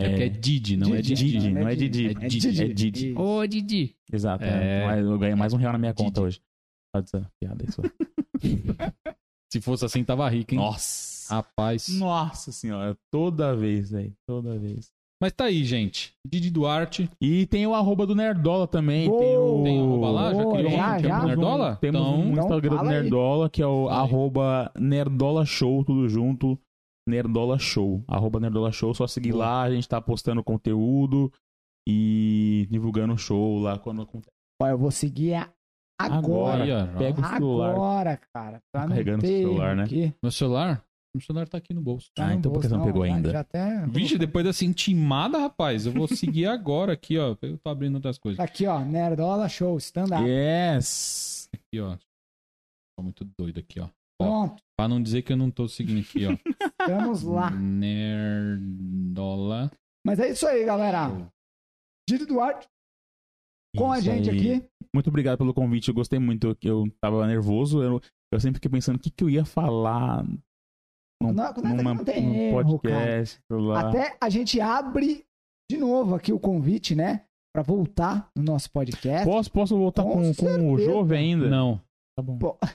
É porque é Didi, não é Didi, Didi. não é Didi. É Didi. É Didi. Ô, Didi. Exato. É. é. Mas Eu ganhei mais um real na minha conta Didi. hoje. Pode ser piada isso. Se fosse assim, tava rico, hein? Nossa. Rapaz. Nossa senhora. Toda vez, velho. Toda vez. Mas tá aí, gente. Didi Duarte. E tem o arroba do Nerdola também. Boa! tem o... Tem arroba lá? Já criou já, um, já. um Nerdola? Temos então, um Então, Instagram do fala aí. Nerdola, que é o aí. arroba Nerdola Show, tudo junto. Nerdola Show. Arroba Nerdola Show. Só seguir Boa. lá, a gente tá postando conteúdo e divulgando o show lá quando acontece. Ó, eu vou seguir a- agora. Agora. Pega o celular. Agora, cara. Não carregando o celular, né? aqui. Meu celular? O celular tá aqui no bolso. Ah, então por que você não pegou já- ainda? Já até... Vixe, depois dessa intimada, rapaz, eu vou seguir agora aqui, ó. Eu tô abrindo outras coisas. Aqui, ó, Nerdola Show, stand-up. Yes! Aqui, ó. Tô muito doido aqui, ó. Ó, Pronto, pra não dizer que eu não tô seguindo aqui, ó. estamos lá. Nerdola. Mas é isso aí, galera. Didi Duarte com a Isso gente aí. aqui. Muito obrigado pelo convite, eu gostei muito. Eu tava nervoso, eu, eu sempre fiquei pensando o que, que eu ia falar num, Não, nada numa, não tem num erro, podcast. lá. Até a gente abre de novo aqui o convite, né? Pra voltar no nosso podcast. Posso, posso voltar Com com, com o certeza. Jove ainda? Não. Tá bom. Pô.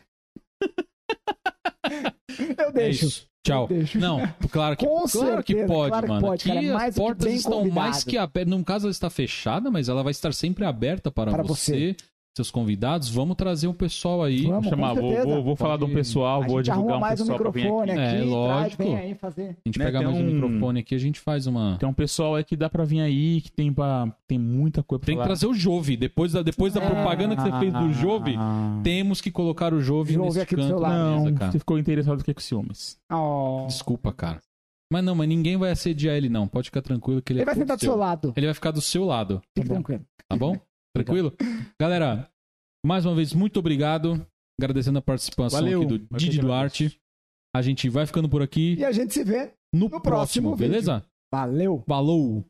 Eu É deixo. isso. Tchau. Não, claro que, Com claro que certeza, pode, claro que mano. pode, cara. É as que portas estão convidado. mais que abertas. No caso, ela está fechada, mas ela vai estar sempre aberta para, Para você, seus convidados. Vamos trazer um pessoal aí. Vamos, chamar, vou, vou, vou falar de um pessoal, A vou gente divulgar um mais um pessoal pra vir microfone aqui. aqui, É, traz, lógico. vem aí fazer. A gente né, pegar mais um um- microfone aqui, a gente faz uma. Tem um pessoal aí que dá pra vir aí, que tem, pra, tem muita coisa pra Tem que falar. trazer o Jove. Depois da, depois da É. propaganda que você fez do Jove, Ah. temos que colocar o Jove, Jove nesse aqui do canto seu da lado. mesa, Não, cara. você ficou interessado no que com ciúmes. Oh. Desculpa, cara. Mas não, mas ninguém vai assediar ele, não. Pode ficar tranquilo que ele, Ele é vai sentar do seu lado. Ele vai ficar do seu lado, Fique bom. tranquilo. tá bom? Tranquilo? Galera, mais uma vez, muito obrigado. Agradecendo a participação Valeu. aqui do Didi. Duarte. A gente vai ficando por aqui E a gente se vê. no, no próximo, próximo vídeo. beleza? Valeu! Falou!